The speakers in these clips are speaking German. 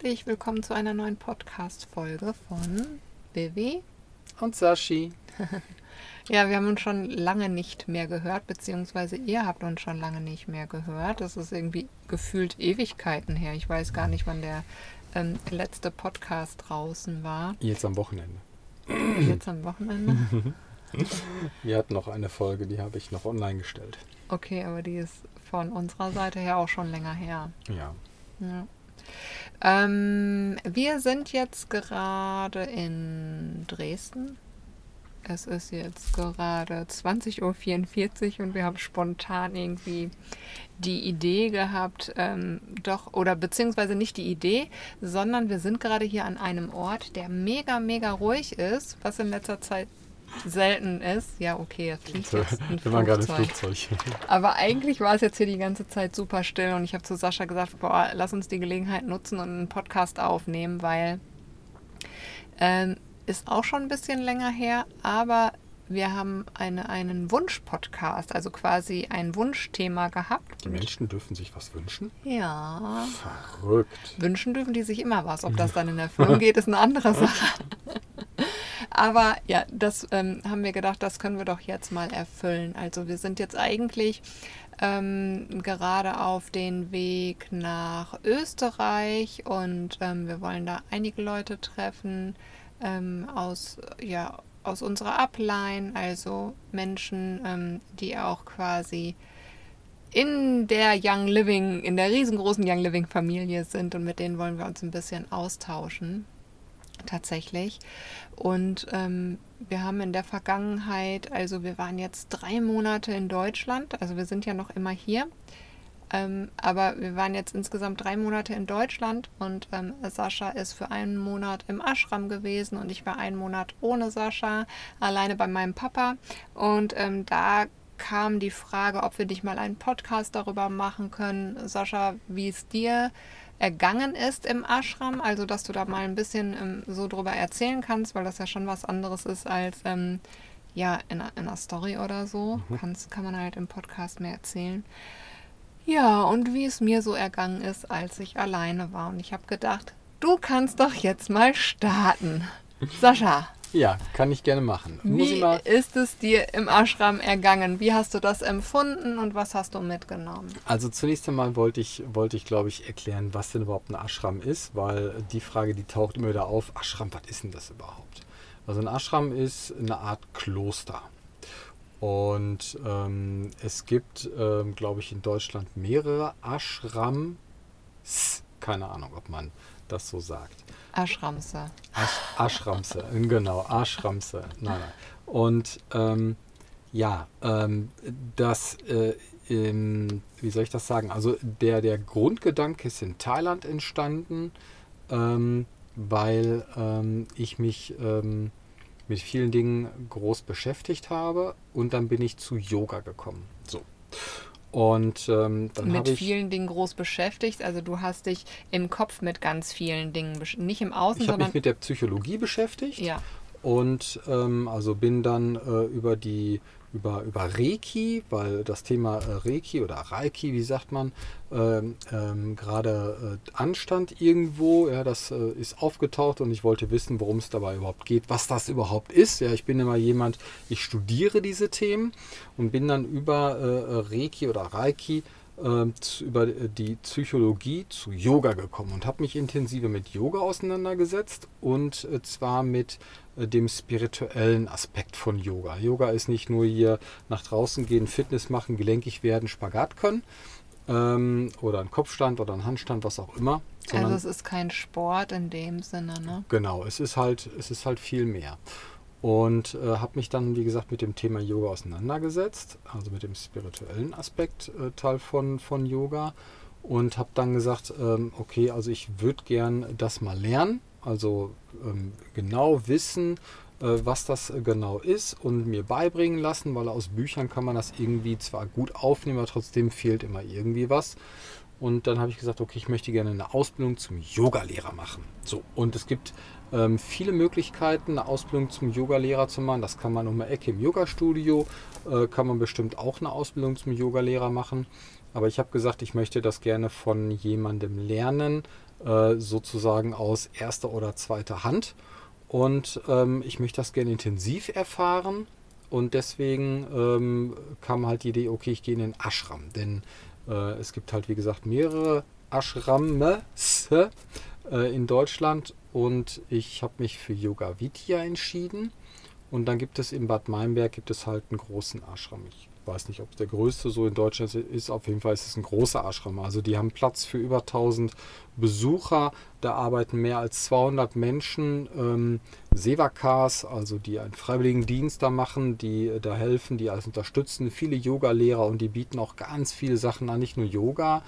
herzlich willkommen zu einer neuen Podcast-Folge von Vivi und Sashi. ja, wir haben uns schon lange nicht mehr gehört, beziehungsweise ihr habt uns schon lange nicht mehr gehört. Das ist irgendwie gefühlt Ewigkeiten her. Ich weiß gar nicht, wann der ähm, letzte Podcast draußen war. Jetzt am Wochenende. Jetzt am Wochenende? Wir hatten noch eine Folge, die habe ich noch online gestellt. Okay, aber die ist von unserer Seite her auch schon länger her. Ja. ja. Ähm, wir sind jetzt gerade in Dresden. Es ist jetzt gerade 20.44 Uhr und wir haben spontan irgendwie die Idee gehabt, ähm, doch, oder beziehungsweise nicht die Idee, sondern wir sind gerade hier an einem Ort, der mega, mega ruhig ist, was in letzter Zeit selten ist. Ja, okay, es fliegt jetzt ein Wir waren gerade im Flugzeug. Aber eigentlich war es jetzt hier die ganze Zeit super still und ich habe zu Sascha gesagt, boah, lass uns die Gelegenheit nutzen und einen Podcast aufnehmen, weil ähm, ist auch schon ein bisschen länger her, aber wir haben eine, einen Wunsch-Podcast, also quasi ein Wunschthema gehabt. Die Menschen dürfen sich was wünschen? Ja. Verrückt. Wünschen dürfen die sich immer was. Ob das dann in Erfüllung geht, ist eine andere Sache. Aber ja, das ähm, haben wir gedacht, das können wir doch jetzt mal erfüllen. Also wir sind jetzt eigentlich ähm, gerade auf den Weg nach Österreich und ähm, wir wollen da einige Leute treffen ähm, aus, ja, aus unserer Upline, also Menschen, ähm, die auch quasi in der Young Living, in der riesengroßen Young Living Familie sind und mit denen wollen wir uns ein bisschen austauschen. Tatsächlich. Und ähm, wir haben in der Vergangenheit, also wir waren jetzt drei Monate in Deutschland, also wir sind ja noch immer hier, ähm, aber wir waren jetzt insgesamt drei Monate in Deutschland und ähm, Sascha ist für einen Monat im Ashram gewesen und ich war einen Monat ohne Sascha, alleine bei meinem Papa. Und ähm, da kam die Frage, ob wir nicht mal einen Podcast darüber machen können. Sascha, wie es dir ergangen ist im Ashram, also dass du da mal ein bisschen ähm, so drüber erzählen kannst, weil das ja schon was anderes ist als ähm, ja in, in, einer Story oder so. Mhm. Kannst, kann man halt im Podcast mehr erzählen. Ja, und wie es mir so ergangen ist, als ich alleine war. Und ich habe gedacht, du kannst doch jetzt mal starten. Sascha. Ja, kann ich gerne machen. Wie ist es dir im Ashram ergangen? Wie hast du das empfunden und was hast du mitgenommen? Also zunächst einmal wollte ich, wollte ich glaube ich, erklären, was denn überhaupt ein Ashram ist, weil die Frage, die taucht immer wieder auf, Ashram, was ist denn das überhaupt? Also ein Ashram ist eine Art Kloster. Und ähm, es gibt, ähm, glaube ich, in Deutschland mehrere Ashrams. Keine Ahnung, ob man das so sagt. Ashramse. Ash Ashramse, genau, Ashramse. Nein, nein. Und ähm, ja, ähm, das, äh, im, wie soll ich das sagen? Also der, der Grundgedanke ist in Thailand entstanden, ähm, weil ähm, ich mich ähm, mit vielen Dingen groß beschäftigt habe und dann bin ich zu Yoga gekommen. So. Und ähm, dann mit ich, vielen Dingen groß beschäftigt. Also du hast dich im Kopf mit ganz vielen Dingen, nicht im Außen, ich habe mich mit der Psychologie beschäftigt. Ja. Und ähm, also bin dann äh, über die über, über Reiki, weil das Thema äh, Reiki oder Reiki, wie sagt man, ähm, ähm, gerade äh, anstand irgendwo. Ja, das äh, ist aufgetaucht und ich wollte wissen, worum es dabei überhaupt geht, was das überhaupt ist. Ja, ich bin immer jemand, ich studiere diese Themen und bin dann über äh, Reiki oder Reiki über die Psychologie zu Yoga gekommen und habe mich intensiver mit Yoga auseinandergesetzt und äh, zwar mit äh, dem spirituellen Aspekt von Yoga. Yoga ist nicht nur hier nach draußen gehen, Fitness machen, gelenkig werden, Spagat können ähm, oder ein Kopfstand oder ein Handstand, was auch immer. Also es ist kein Sport in dem Sinne, ne? Genau, es ist halt, es ist halt viel mehr. Und äh, habe mich dann, wie gesagt, mit dem Thema Yoga auseinandergesetzt, also mit dem spirituellen Aspekt äh, Teil von, von Yoga. Und habe dann gesagt, ähm, okay, also ich würde gern das mal lernen, also ähm, genau wissen, äh, was das genau ist und mir beibringen lassen, weil aus Büchern kann man das irgendwie zwar gut aufnehmen, aber trotzdem fehlt immer irgendwie was. Und dann habe ich gesagt, okay, ich möchte gerne eine Ausbildung zum Yogalehrer machen. So, und es gibt ähm, viele Möglichkeiten, eine Ausbildung zum Yogalehrer zu machen. Das kann man um eine Ecke im Yogastudio, äh, kann man bestimmt auch eine Ausbildung zum Yogalehrer machen. Aber ich habe gesagt, ich möchte das gerne von jemandem lernen, äh, sozusagen aus erster oder zweiter Hand. Und ähm, ich möchte das gerne intensiv erfahren. Und deswegen ähm, kam halt die Idee, okay, ich gehe in den Ashram. Denn es gibt halt, wie gesagt, mehrere Ashrams äh, in Deutschland. Und ich habe mich für Yoga Vidya entschieden. Und dann gibt es in Bad Meinberg gibt es halt einen großen Ashram. Ich weiß nicht, ob es der größte so in Deutschland ist. Auf jeden Fall ist es ein großer Ashram. Also die haben Platz für über 1000 Besucher. Da arbeiten mehr als 200 Menschen. Ähm, Sevakas, also die einen freiwilligen Dienst da machen, die äh, da helfen, die alles unterstützen. Viele Yoga-Lehrer und die bieten auch ganz viele Sachen an, nicht nur Yoga,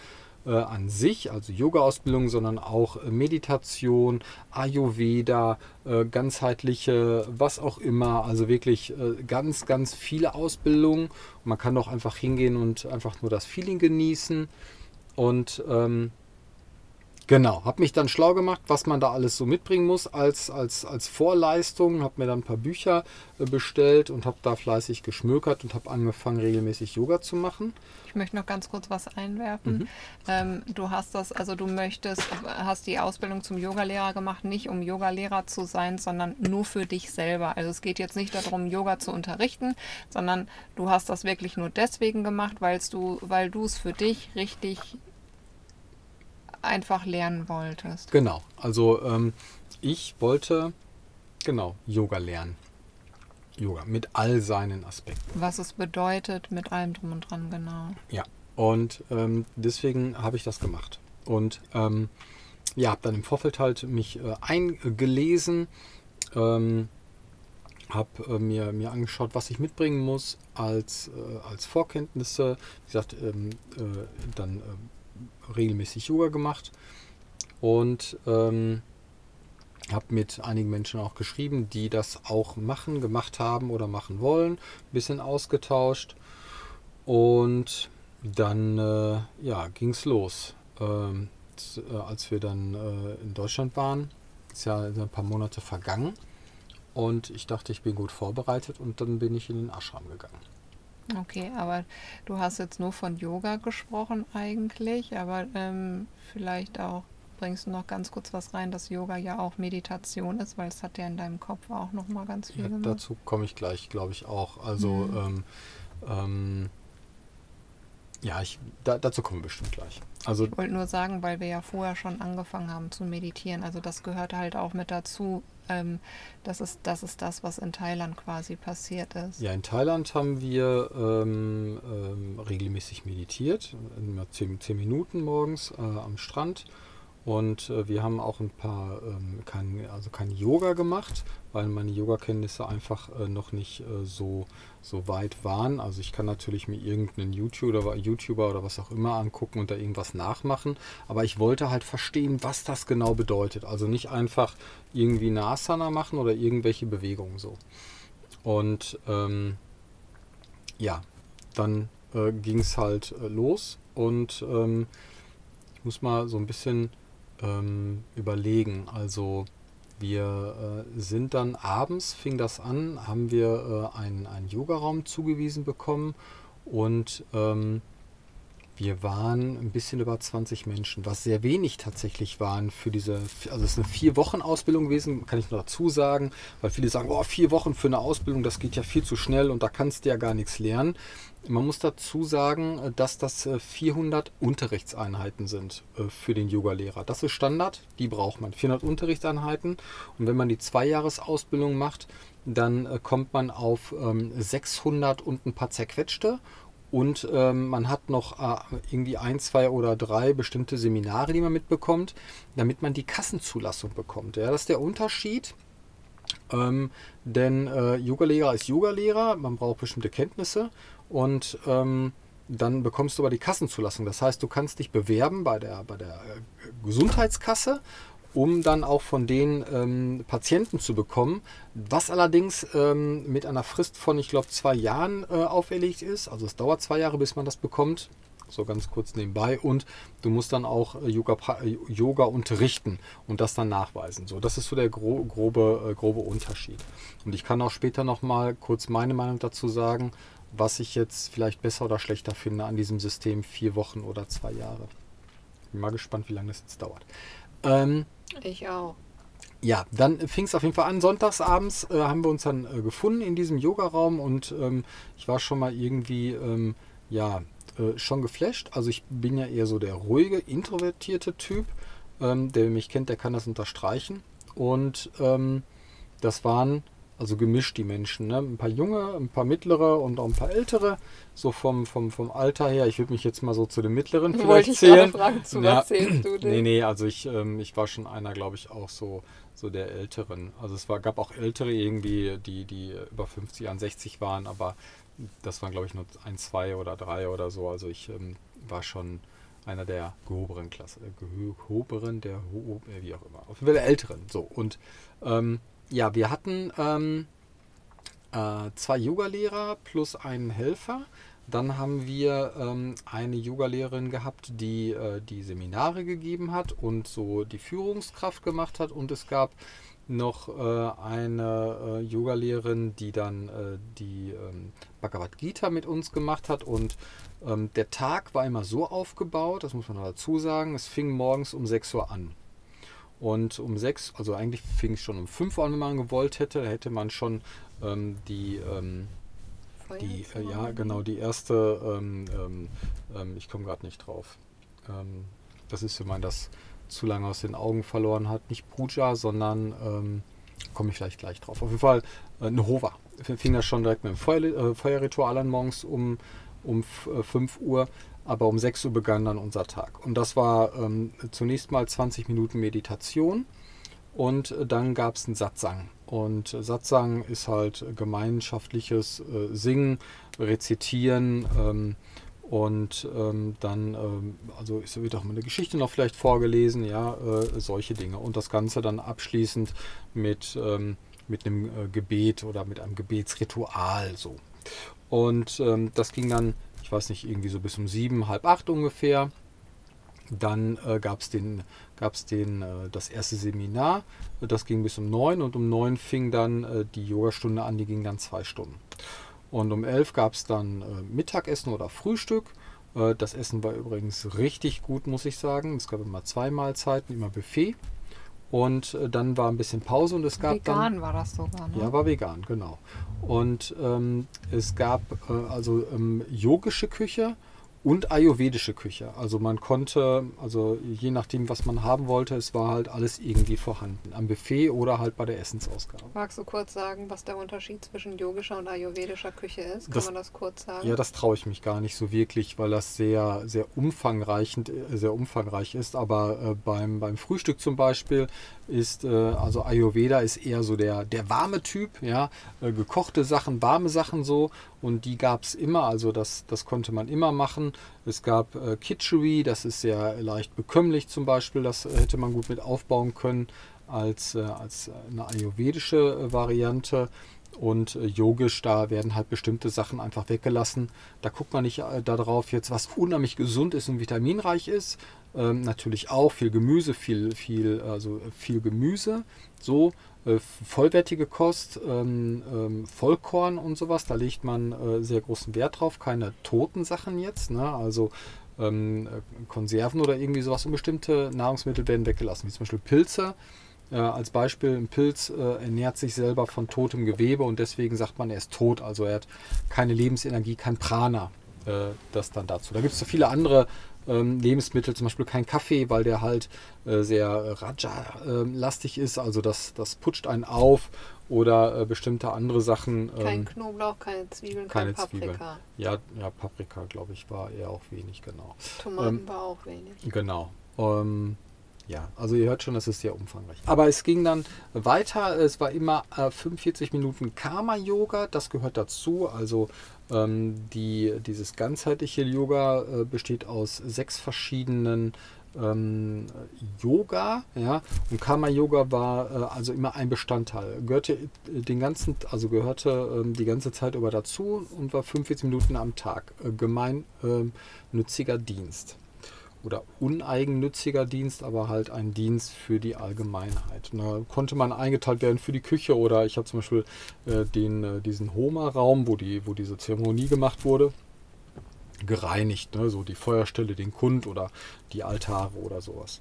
äh, an sich, also Yoga-Ausbildung, sondern auch äh, Meditation, Ayurveda, äh, ganzheitliche, was auch immer. Also wirklich äh, ganz, ganz viele Ausbildungen. Und man kann auch einfach hingehen und einfach nur das Feeling genießen. Und ähm, Genau, habe mich dann schlau gemacht, was man da alles so mitbringen muss als, als, als Vorleistung, habe mir dann ein paar Bücher äh, bestellt und habe da fleißig geschmökert und habe angefangen, regelmäßig Yoga zu machen. Ich möchte noch ganz kurz was einwerfen. Mhm. Ähm, du hast das, also du möchtest, hast die Ausbildung zum Yogalehrer gemacht, nicht um Yogalehrer zu sein, sondern nur für dich selber. Also es geht jetzt nicht darum, Yoga zu unterrichten, sondern du hast das wirklich nur deswegen gemacht, weil du, weil du es für dich richtig einfach lernen wolltest. Genau, also ähm, ich wollte genau Yoga lernen. Yoga mit all seinen Aspekten. Was es bedeutet, mit allem drum und dran, genau. Ja, und ähm, deswegen habe ich das gemacht. Und ähm, ja, habe dann im Vorfeld halt mich äh, eingelesen, ähm, habe äh, mir, mir angeschaut, was ich mitbringen muss als, äh, als Vorkenntnisse. Wie gesagt, ähm, äh, dann äh, regelmäßig Yoga gemacht und ähm, habe mit einigen Menschen auch geschrieben, die das auch machen, gemacht haben oder machen wollen, ein bisschen ausgetauscht und dann äh, ja, ging es los. Ähm, äh, als wir dann äh, in Deutschland waren, ist ja ein paar Monate vergangen und ich dachte, ich bin gut vorbereitet und dann bin ich in den Ashram gegangen. Okay, aber du hast jetzt nur von Yoga gesprochen eigentlich, aber ähm, vielleicht auch bringst du noch ganz kurz was rein, dass Yoga ja auch Meditation ist, weil es hat ja in deinem Kopf auch noch mal ganz viel. Ja, dazu komme ich gleich, glaube ich auch. Also mhm. ähm, ähm, ja, ich, da, dazu kommen wir bestimmt gleich. Also, ich wollte nur sagen, weil wir ja vorher schon angefangen haben zu meditieren. Also das gehört halt auch mit dazu. Ähm, das, ist, das ist das, was in Thailand quasi passiert ist. Ja, in Thailand haben wir ähm, ähm, regelmäßig meditiert, immer zehn, zehn Minuten morgens äh, am Strand. Und äh, wir haben auch ein paar, ähm, kein, also kein Yoga gemacht, weil meine Yoga-Kenntnisse einfach äh, noch nicht äh, so, so weit waren. Also ich kann natürlich mir irgendeinen YouTuber oder, YouTuber oder was auch immer angucken und da irgendwas nachmachen. Aber ich wollte halt verstehen, was das genau bedeutet. Also nicht einfach irgendwie eine Asana machen oder irgendwelche Bewegungen so. Und ähm, ja, dann äh, ging es halt äh, los und ähm, ich muss mal so ein bisschen ähm, überlegen. Also wir äh, sind dann abends, fing das an, haben wir äh, einen, einen Yogaraum zugewiesen bekommen und ähm, wir waren ein bisschen über 20 Menschen, was sehr wenig tatsächlich waren für diese, also es ist eine vier Wochen Ausbildung gewesen, kann ich nur dazu sagen, weil viele sagen, oh, vier Wochen für eine Ausbildung, das geht ja viel zu schnell und da kannst du ja gar nichts lernen. Man muss dazu sagen, dass das 400 äh, Unterrichtseinheiten sind äh, für den Yogalehrer. Das ist Standard, die braucht man. 400 Unterrichtseinheiten und wenn man die Zweijahresausbildung macht, dann äh, kommt man auf 600 ähm, und ein paar zerquetschte und ähm, man hat noch äh, irgendwie ein, zwei oder drei bestimmte Seminare, die man mitbekommt, damit man die Kassenzulassung bekommt. Ja, das ist der Unterschied. Ähm, denn äh, Yoga-Lehrer ist Yoga-Lehrer, man braucht bestimmte Kenntnisse und ähm, dann bekommst du aber die Kassenzulassung. Das heißt, du kannst dich bewerben bei der, bei der äh, Gesundheitskasse um dann auch von den ähm, Patienten zu bekommen, was allerdings ähm, mit einer Frist von, ich glaube, zwei Jahren äh, auferlegt ist. Also es dauert zwei Jahre, bis man das bekommt. so ganz kurz nebenbei. Und du musst dann auch äh, Yoga, Yoga unterrichten und das dann nachweisen. So, das ist so der gro grobe, äh, grobe Unterschied. Und ich kann auch später nochmal kurz meine Meinung dazu sagen, was ich jetzt vielleicht besser oder schlechter finde an diesem System vier Wochen oder zwei Jahre. Bin mal gespannt, wie lange das jetzt dauert. Ähm, ich auch. Ja, dann fing es auf jeden Fall an. Sonntagsabends äh, haben wir uns dann äh, gefunden in diesem Yogaraum und ähm, ich war schon mal irgendwie, ähm, ja, äh, schon geflasht. Also ich bin ja eher so der ruhige, introvertierte Typ. Ähm, der mich kennt, der kann das unterstreichen. Und ähm, das waren also gemischt die Menschen. Ne? Ein paar junge, ein paar mittlere und auch ein paar ältere. So vom, vom, vom Alter her. Ich würde mich jetzt mal so zu den mittleren vielleicht Wollte ich zählen. Fragen, zu ja. was zählst du denn? Nee, nee, also ich, ähm, ich war schon einer, glaube ich, auch so, so der Älteren. Also es war, gab auch Ältere irgendwie, die, die über 50, an 60 waren, aber das waren, glaube ich, nur ein, zwei oder drei oder so. Also ich ähm, war schon einer der gehobenen Klasse, äh, gehobenen, der, äh, wie auch immer. Auf jeden Fall der Älteren. So, und ähm, ja, wir hatten ähm, äh, zwei Yogalehrer plus einen Helfer. Dann haben wir ähm, eine Yogalehrerin gehabt, die äh, die Seminare gegeben hat und so die Führungskraft gemacht hat. Und es gab noch äh, eine äh, Yogalehrerin, die dann äh, die ähm, Bhagavad Gita mit uns gemacht hat. Und ähm, der Tag war immer so aufgebaut, das muss man dazu sagen, es fing morgens um 6 Uhr an. Und um sechs, also eigentlich fing es schon um fünf an, wenn man gewollt hätte, hätte man schon ähm, die, ähm, die äh, ja genau, die erste, ähm, ähm, ähm ich komme gerade nicht drauf. Ähm, das ist, wenn man das zu lange aus den Augen verloren hat, nicht Puja, sondern komme ich vielleicht gleich drauf. Auf jeden Fall äh, eine Hova. Fing das schon direkt mit dem Feuer, äh, Feuerritual an morgens um, um 5 äh, Uhr aber um 6 Uhr begann dann unser Tag. Und das war ähm, zunächst mal 20 Minuten Meditation und äh, dann gab es einen Satsang. Und Satsang ist halt gemeinschaftliches äh, Singen, Rezitieren ähm, und ähm, dann, ähm, also es wird auch mal eine Geschichte noch vielleicht vorgelesen, ja, äh, solche Dinge. Und das Ganze dann abschließend mit, ähm, mit einem äh, Gebet oder mit einem Gebetsritual so. Und ähm, das ging dann ich weiß nicht, irgendwie so bis um sieben, halb acht ungefähr. Dann äh, gab es den, gab's den, äh, das erste Seminar, das ging bis um neun und um neun fing dann äh, die Yogastunde an, die ging dann zwei Stunden. Und um elf gab es dann äh, Mittagessen oder Frühstück. Äh, das Essen war übrigens richtig gut, muss ich sagen. Es gab immer zwei Mahlzeiten, immer Buffet. Und äh, dann war ein bisschen Pause und es gab vegan dann, war das sogar, ne? Ja, war vegan, genau. Und ähm, es gab äh, also ähm, yogische Küche und ayurvedische Küche. Also man konnte, also je nachdem, was man haben wollte, es war halt alles irgendwie vorhanden. Am Buffet oder halt bei der Essensausgabe. Magst du kurz sagen, was der Unterschied zwischen yogischer und ayurvedischer Küche ist? Kann das, man das kurz sagen? Ja, das traue ich mich gar nicht so wirklich, weil das sehr, sehr umfangreich, sehr umfangreich ist. Aber äh, beim, beim Frühstück zum Beispiel ist, äh, also Ayurveda ist eher so der, der warme Typ, ja, äh, gekochte Sachen, warme Sachen so und die gab es immer, also das, das konnte man immer machen. Es gab äh, Kitchery, das ist sehr leicht bekömmlich zum Beispiel, das hätte man gut mit aufbauen können als, äh, als eine ayurvedische äh, Variante. Und äh, yogisch, da werden halt bestimmte Sachen einfach weggelassen. Da guckt man nicht äh, darauf jetzt, was unheimlich gesund ist und vitaminreich ist, ähm, natürlich auch viel Gemüse, viel, viel, also viel Gemüse, so äh, vollwertige Kost, ähm, ähm, Vollkorn und sowas, da legt man äh, sehr großen Wert drauf, keine toten Sachen jetzt, ne? also ähm, äh, Konserven oder irgendwie sowas und bestimmte Nahrungsmittel werden weggelassen, wie zum Beispiel Pilze. Äh, als Beispiel, ein Pilz äh, ernährt sich selber von totem Gewebe und deswegen sagt man, er ist tot, also er hat keine Lebensenergie, kein Prana. Das dann dazu. Da gibt es so viele andere ähm, Lebensmittel, zum Beispiel kein Kaffee, weil der halt äh, sehr Raja-lastig ist, also das, das putscht einen auf oder äh, bestimmte andere Sachen. Ähm, kein Knoblauch, keine Zwiebeln, keine kein Paprika. Zwiebeln. Ja, ja, Paprika, glaube ich, war eher auch wenig, genau. Tomaten ähm, war auch wenig. Genau. Ähm, ja, also ihr hört schon, das ist sehr umfangreich. Aber es ging dann weiter. Es war immer äh, 45 Minuten Karma-Yoga. Das gehört dazu. Also ähm, die, dieses ganzheitliche Yoga äh, besteht aus sechs verschiedenen ähm, Yoga, ja, und Karma Yoga war äh, also immer ein Bestandteil, gehörte den ganzen, also gehörte ähm, die ganze Zeit über dazu und war 45 Minuten am Tag äh, gemeinnütziger ähm, Dienst oder uneigennütziger Dienst, aber halt ein Dienst für die Allgemeinheit. Da konnte man eingeteilt werden für die Küche oder ich habe zum Beispiel äh, den, äh, diesen Homa-Raum, wo, die, wo diese Zeremonie gemacht wurde, gereinigt. Ne? So die Feuerstelle, den Kund oder die Altare oder sowas.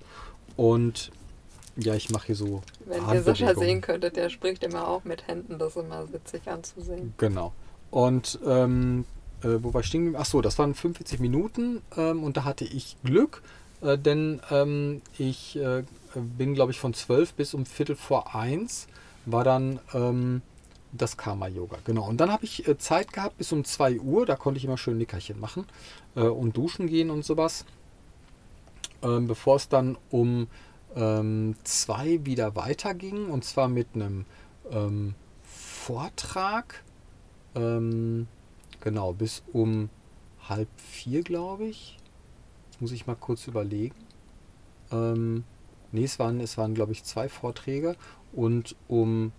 Und ja, ich mache hier so. Wenn ihr Sascha sehen könntet, der spricht immer auch mit Händen, das ist immer witzig anzusehen. Genau. Und ähm, äh, wo war ich stehen? Achso, das waren 45 Minuten ähm, und da hatte ich Glück, äh, denn ähm, ich äh, bin, glaube ich, von 12 bis um Viertel vor 1 war dann ähm, das Karma-Yoga. Genau. Und dann habe ich äh, Zeit gehabt bis um 2 Uhr, da konnte ich immer schön Nickerchen machen äh, und duschen gehen und sowas. Ähm, bevor es dann um 2 ähm, wieder weiterging und zwar mit einem ähm, Vortrag. Genau, bis um halb vier, glaube ich. Jetzt muss ich mal kurz überlegen. Ähm, nee, es waren, es waren, glaube ich, zwei Vorträge. Und um,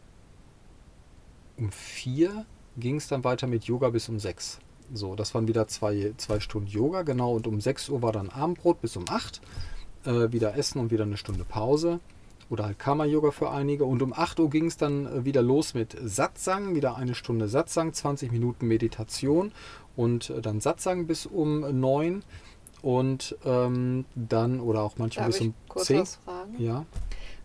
um vier ging es dann weiter mit Yoga bis um sechs. So, das waren wieder zwei, zwei Stunden Yoga, genau. Und um 6 Uhr war dann Abendbrot bis um 8. Äh, wieder Essen und wieder eine Stunde Pause oder halt Karma-Yoga für einige. Und um 8 Uhr ging es dann äh, wieder los mit Satsang, wieder eine Stunde Satsang, 20 Minuten Meditation und äh, dann Satsang bis um 9 und ähm, dann oder auch manchmal Darf bis um kurz 10. Was fragen? Ja.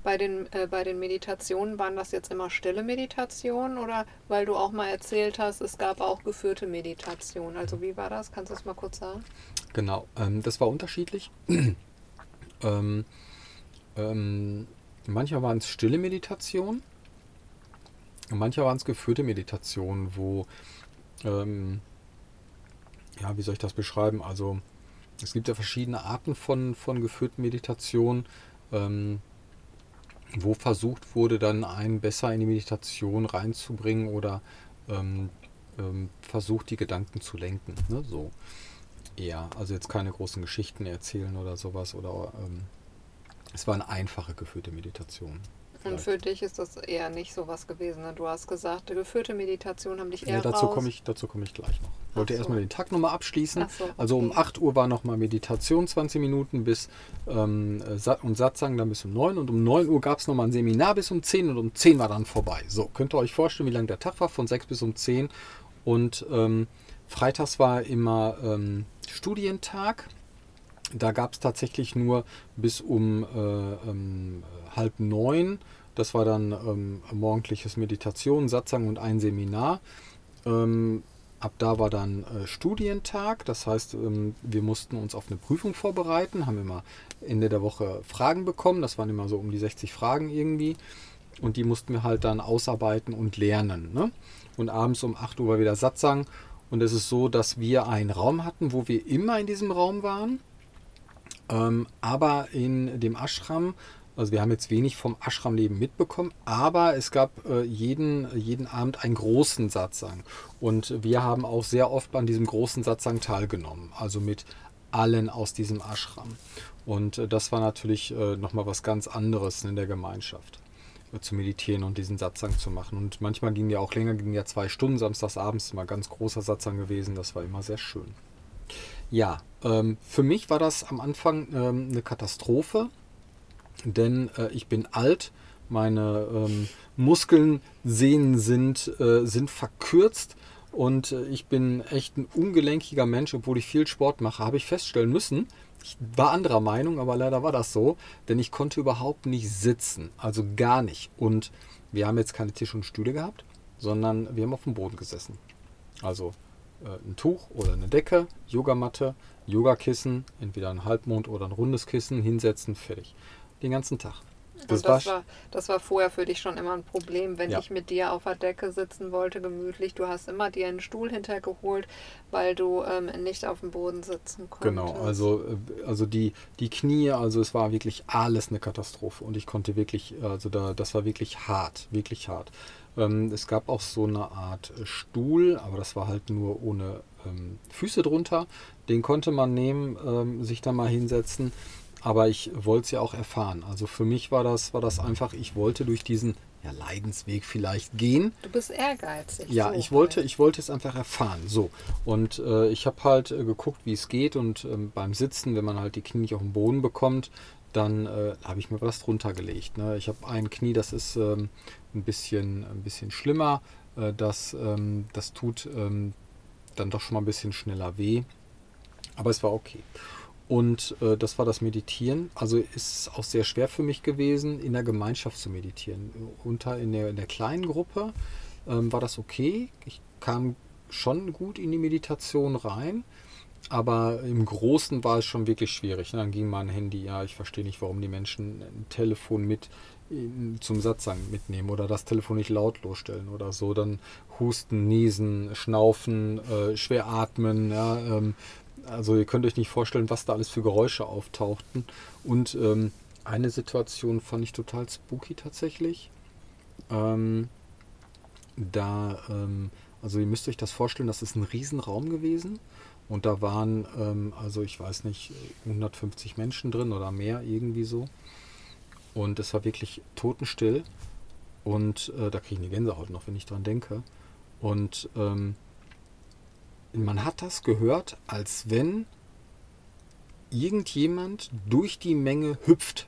Bei den, äh, bei den Meditationen waren das jetzt immer stille Meditationen oder weil du auch mal erzählt hast, es gab auch geführte Meditationen. Also wie war das? Kannst du das mal kurz sagen? Genau, ähm, das war unterschiedlich. ähm, Manchmal waren es stille Meditationen, manchmal waren es geführte Meditationen, wo, ähm, ja, wie soll ich das beschreiben? Also es gibt ja verschiedene Arten von, von geführten Meditationen, ähm, wo versucht wurde, dann einen besser in die Meditation reinzubringen oder ähm, ähm, versucht, die Gedanken zu lenken. Ne? So eher. Also jetzt keine großen Geschichten erzählen oder sowas oder ähm, es waren einfache geführte Meditationen. Und für dich ist das eher nicht so was gewesen. Ne? Du hast gesagt, geführte Meditation haben dich eher. Ja, dazu komme ich, komm ich gleich noch. Ich wollte so. erstmal den Tag nochmal abschließen. So, also um 8 Uhr war nochmal Meditation, 20 Minuten bis ähm, und Satzang dann bis um 9. Und um 9 Uhr gab es nochmal ein Seminar bis um 10 und um 10 war dann vorbei. So, könnt ihr euch vorstellen, wie lang der Tag war, von 6 bis um 10. Und ähm, freitags war immer ähm, Studientag. Da gab es tatsächlich nur bis um äh, ähm, halb neun. Das war dann ähm, morgendliches Meditation, Satzang und ein Seminar. Ähm, ab da war dann äh, Studientag. Das heißt, ähm, wir mussten uns auf eine Prüfung vorbereiten, haben immer Ende der Woche Fragen bekommen. Das waren immer so um die 60 Fragen irgendwie. Und die mussten wir halt dann ausarbeiten und lernen. Ne? Und abends um 8 Uhr war wieder Satzang. Und es ist so, dass wir einen Raum hatten, wo wir immer in diesem Raum waren. Ähm, aber in dem Ashram, also wir haben jetzt wenig vom Ashram-Leben mitbekommen, aber es gab äh, jeden, jeden Abend einen großen Satsang. Und wir haben auch sehr oft an diesem großen Satsang teilgenommen, also mit allen aus diesem Ashram. Und äh, das war natürlich äh, nochmal was ganz anderes in der Gemeinschaft äh, zu meditieren und diesen Satsang zu machen. Und manchmal ging ja auch länger, ging ja zwei Stunden, samstagsabends immer ganz großer Satsang gewesen. Das war immer sehr schön. Ja, ähm, für mich war das am Anfang ähm, eine Katastrophe, denn äh, ich bin alt, meine ähm, Muskeln, Sehnen sind, äh, sind verkürzt und äh, ich bin echt ein ungelenkiger Mensch, obwohl ich viel Sport mache, habe ich feststellen müssen. Ich war anderer Meinung, aber leider war das so, denn ich konnte überhaupt nicht sitzen, also gar nicht. Und wir haben jetzt keine Tisch und Stühle gehabt, sondern wir haben auf dem Boden gesessen. Also ein Tuch oder eine Decke, Yogamatte, Yogakissen, entweder ein Halbmond oder ein rundes Kissen, hinsetzen, fertig. Den ganzen Tag. Das, das, war, das war vorher für dich schon immer ein Problem, wenn ja. ich mit dir auf der Decke sitzen wollte, gemütlich. Du hast immer dir einen Stuhl hintergeholt, weil du ähm, nicht auf dem Boden sitzen konntest. Genau, also, äh, also die, die Knie, also es war wirklich alles eine Katastrophe und ich konnte wirklich, also da, das war wirklich hart, wirklich hart. Ähm, es gab auch so eine Art Stuhl, aber das war halt nur ohne ähm, Füße drunter. Den konnte man nehmen, ähm, sich da mal hinsetzen. aber ich wollte es ja auch erfahren. Also für mich war das, war das einfach, ich wollte durch diesen ja, Leidensweg vielleicht gehen. Du bist ehrgeizig. Ja, so ich wollte, ich wollte es einfach erfahren. So. Und äh, ich habe halt äh, geguckt, wie es geht. Und ähm, beim Sitzen, wenn man halt die Knie nicht auf den Boden bekommt, dann äh, habe ich mir was drunter gelegt. Ne? Ich habe ein Knie, das ist ähm, ein, bisschen, ein bisschen schlimmer. Äh, das, ähm, das tut ähm, dann doch schon mal ein bisschen schneller weh. Aber es war okay. Und äh, das war das Meditieren. Also ist es auch sehr schwer für mich gewesen, in der Gemeinschaft zu meditieren. Unter in der, in der kleinen Gruppe ähm, war das okay. Ich kam schon gut in die Meditation rein. Aber im Großen war es schon wirklich schwierig. Dann ging mein Handy, ja, ich verstehe nicht, warum die Menschen ein Telefon mit zum Satzang mitnehmen oder das Telefon nicht lautlos stellen oder so. Dann husten, niesen, schnaufen, äh, schwer atmen, ja, ähm, also ihr könnt euch nicht vorstellen, was da alles für Geräusche auftauchten. Und ähm, eine Situation fand ich total spooky tatsächlich. Ähm, da, ähm, also ihr müsst euch das vorstellen, das ist ein Riesenraum gewesen. Und da waren, ähm, also ich weiß nicht, 150 Menschen drin oder mehr, irgendwie so. Und es war wirklich totenstill. Und äh, da kriege ich eine Gänsehaut noch, wenn ich dran denke. Und ähm, man hat das gehört, als wenn irgendjemand durch die Menge hüpft.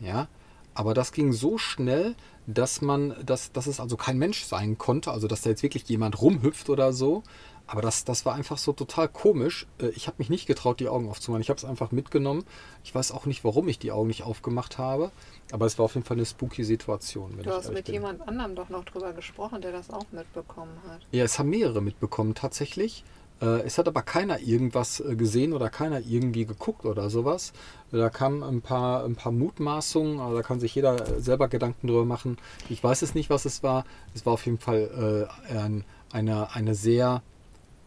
Ja, aber das ging so schnell, dass man, dass, dass es also kein Mensch sein konnte, also dass da jetzt wirklich jemand rumhüpft oder so. Aber das, das war einfach so total komisch. Äh, ich habe mich nicht getraut, die Augen aufzumachen. Ich habe es einfach mitgenommen. Ich weiß auch nicht, warum ich die Augen nicht aufgemacht habe. Aber es war auf jeden Fall eine spooky Situation. du hast mit bin. jemand anderem doch noch drüber gesprochen, der das auch mitbekommen hat. Ja, es haben mehrere mitbekommen tatsächlich. Äh, es hat aber keiner irgendwas äh, gesehen oder keiner irgendwie geguckt oder sowas. Da kamen ein paar, ein paar Mutmaßungen, aber da kann sich jeder selber Gedanken drüber machen. Ich weiß es nicht, was es war. Es war auf jeden Fall ein, eine, eine sehr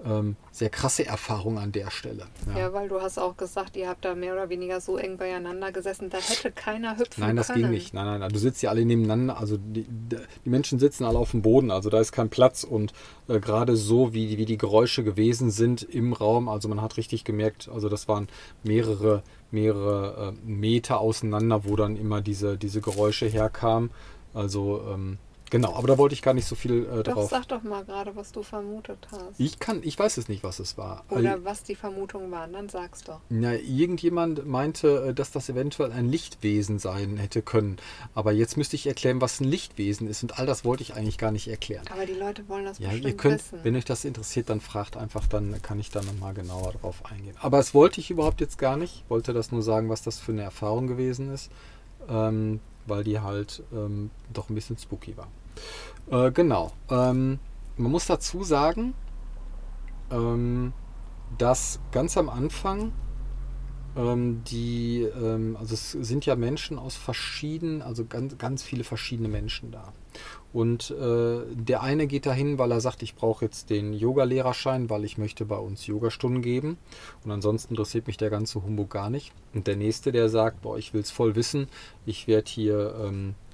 ähm, sehr krasse Erfahrung an der Stelle. Ja. ja. weil du hast auch gesagt, ihr habt da mehr oder weniger so eng beieinander gesessen, da hätte keiner hüpfen Nein, das können. ging nicht. Nein, nein, du sitzt ja alle nebeneinander, also die, die Menschen sitzen alle auf dem Boden, also da ist kein Platz und äh, gerade so, wie, wie die Geräusche gewesen sind im Raum, also man hat richtig gemerkt, also das waren mehrere, mehrere äh, Meter auseinander, wo dann immer diese, diese Geräusche herkamen. Also ähm, Genau, aber da wollte ich gar nicht so viel äh, doch, drauf. Sag doch mal gerade, was du vermutet hast. Ich kann, ich weiß es nicht, was es war. Oder also, was die Vermutungen waren, dann sag's doch. Na, irgendjemand meinte, äh, dass das eventuell ein Lichtwesen sein hätte können. Aber jetzt müsste ich erklären, was ein Lichtwesen ist. Und all das wollte ich eigentlich gar nicht erklären. Aber die Leute wollen das ja, bestimmt könnt, wissen. Wenn euch das interessiert, dann fragt einfach, dann kann ich da nochmal genauer drauf eingehen. Aber es wollte ich überhaupt jetzt gar nicht. Ich wollte das nur sagen, was das für eine Erfahrung gewesen ist. Ähm, weil die halt ähm, doch ein bisschen spooky war. Äh, genau. Ähm, man muss dazu sagen, ähm, dass ganz am Anfang ähm, die, ähm, also es sind ja Menschen aus verschiedenen, also ganz, ganz viele verschiedene Menschen da. Und äh, der eine geht dahin, weil er sagt, ich brauche jetzt den Yoga-Lehrerschein, weil ich möchte bei uns Yogastunden geben. Und ansonsten interessiert mich der ganze Humbug gar nicht. Und der nächste, der sagt, boah, ich will es voll wissen, ich werde hier ähm, äh,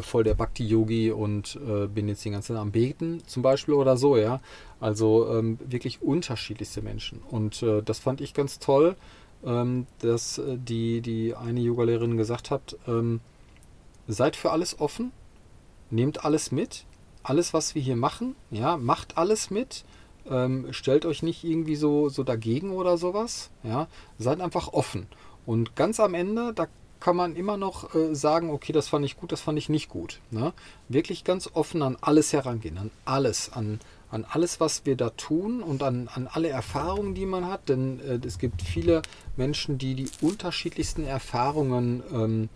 voll der Bhakti-Yogi und äh, bin jetzt die ganze Zeit am Beten zum Beispiel oder so, ja. Also ähm, wirklich unterschiedlichste Menschen. Und äh, das fand ich ganz toll, ähm, dass äh, die, die eine Yogalehrerin gesagt hat, ähm, seid für alles offen, nehmt alles mit, alles, was wir hier machen, ja, macht alles mit. Ähm, stellt euch nicht irgendwie so, so dagegen oder sowas. Ja, seid einfach offen. Und ganz am Ende, da kann man immer noch äh, sagen, okay, das fand ich gut, das fand ich nicht gut. Ne? Wirklich ganz offen an alles herangehen, an alles, an, an alles, was wir da tun und an, an alle Erfahrungen, die man hat. Denn äh, es gibt viele Menschen, die die unterschiedlichsten Erfahrungen ähm,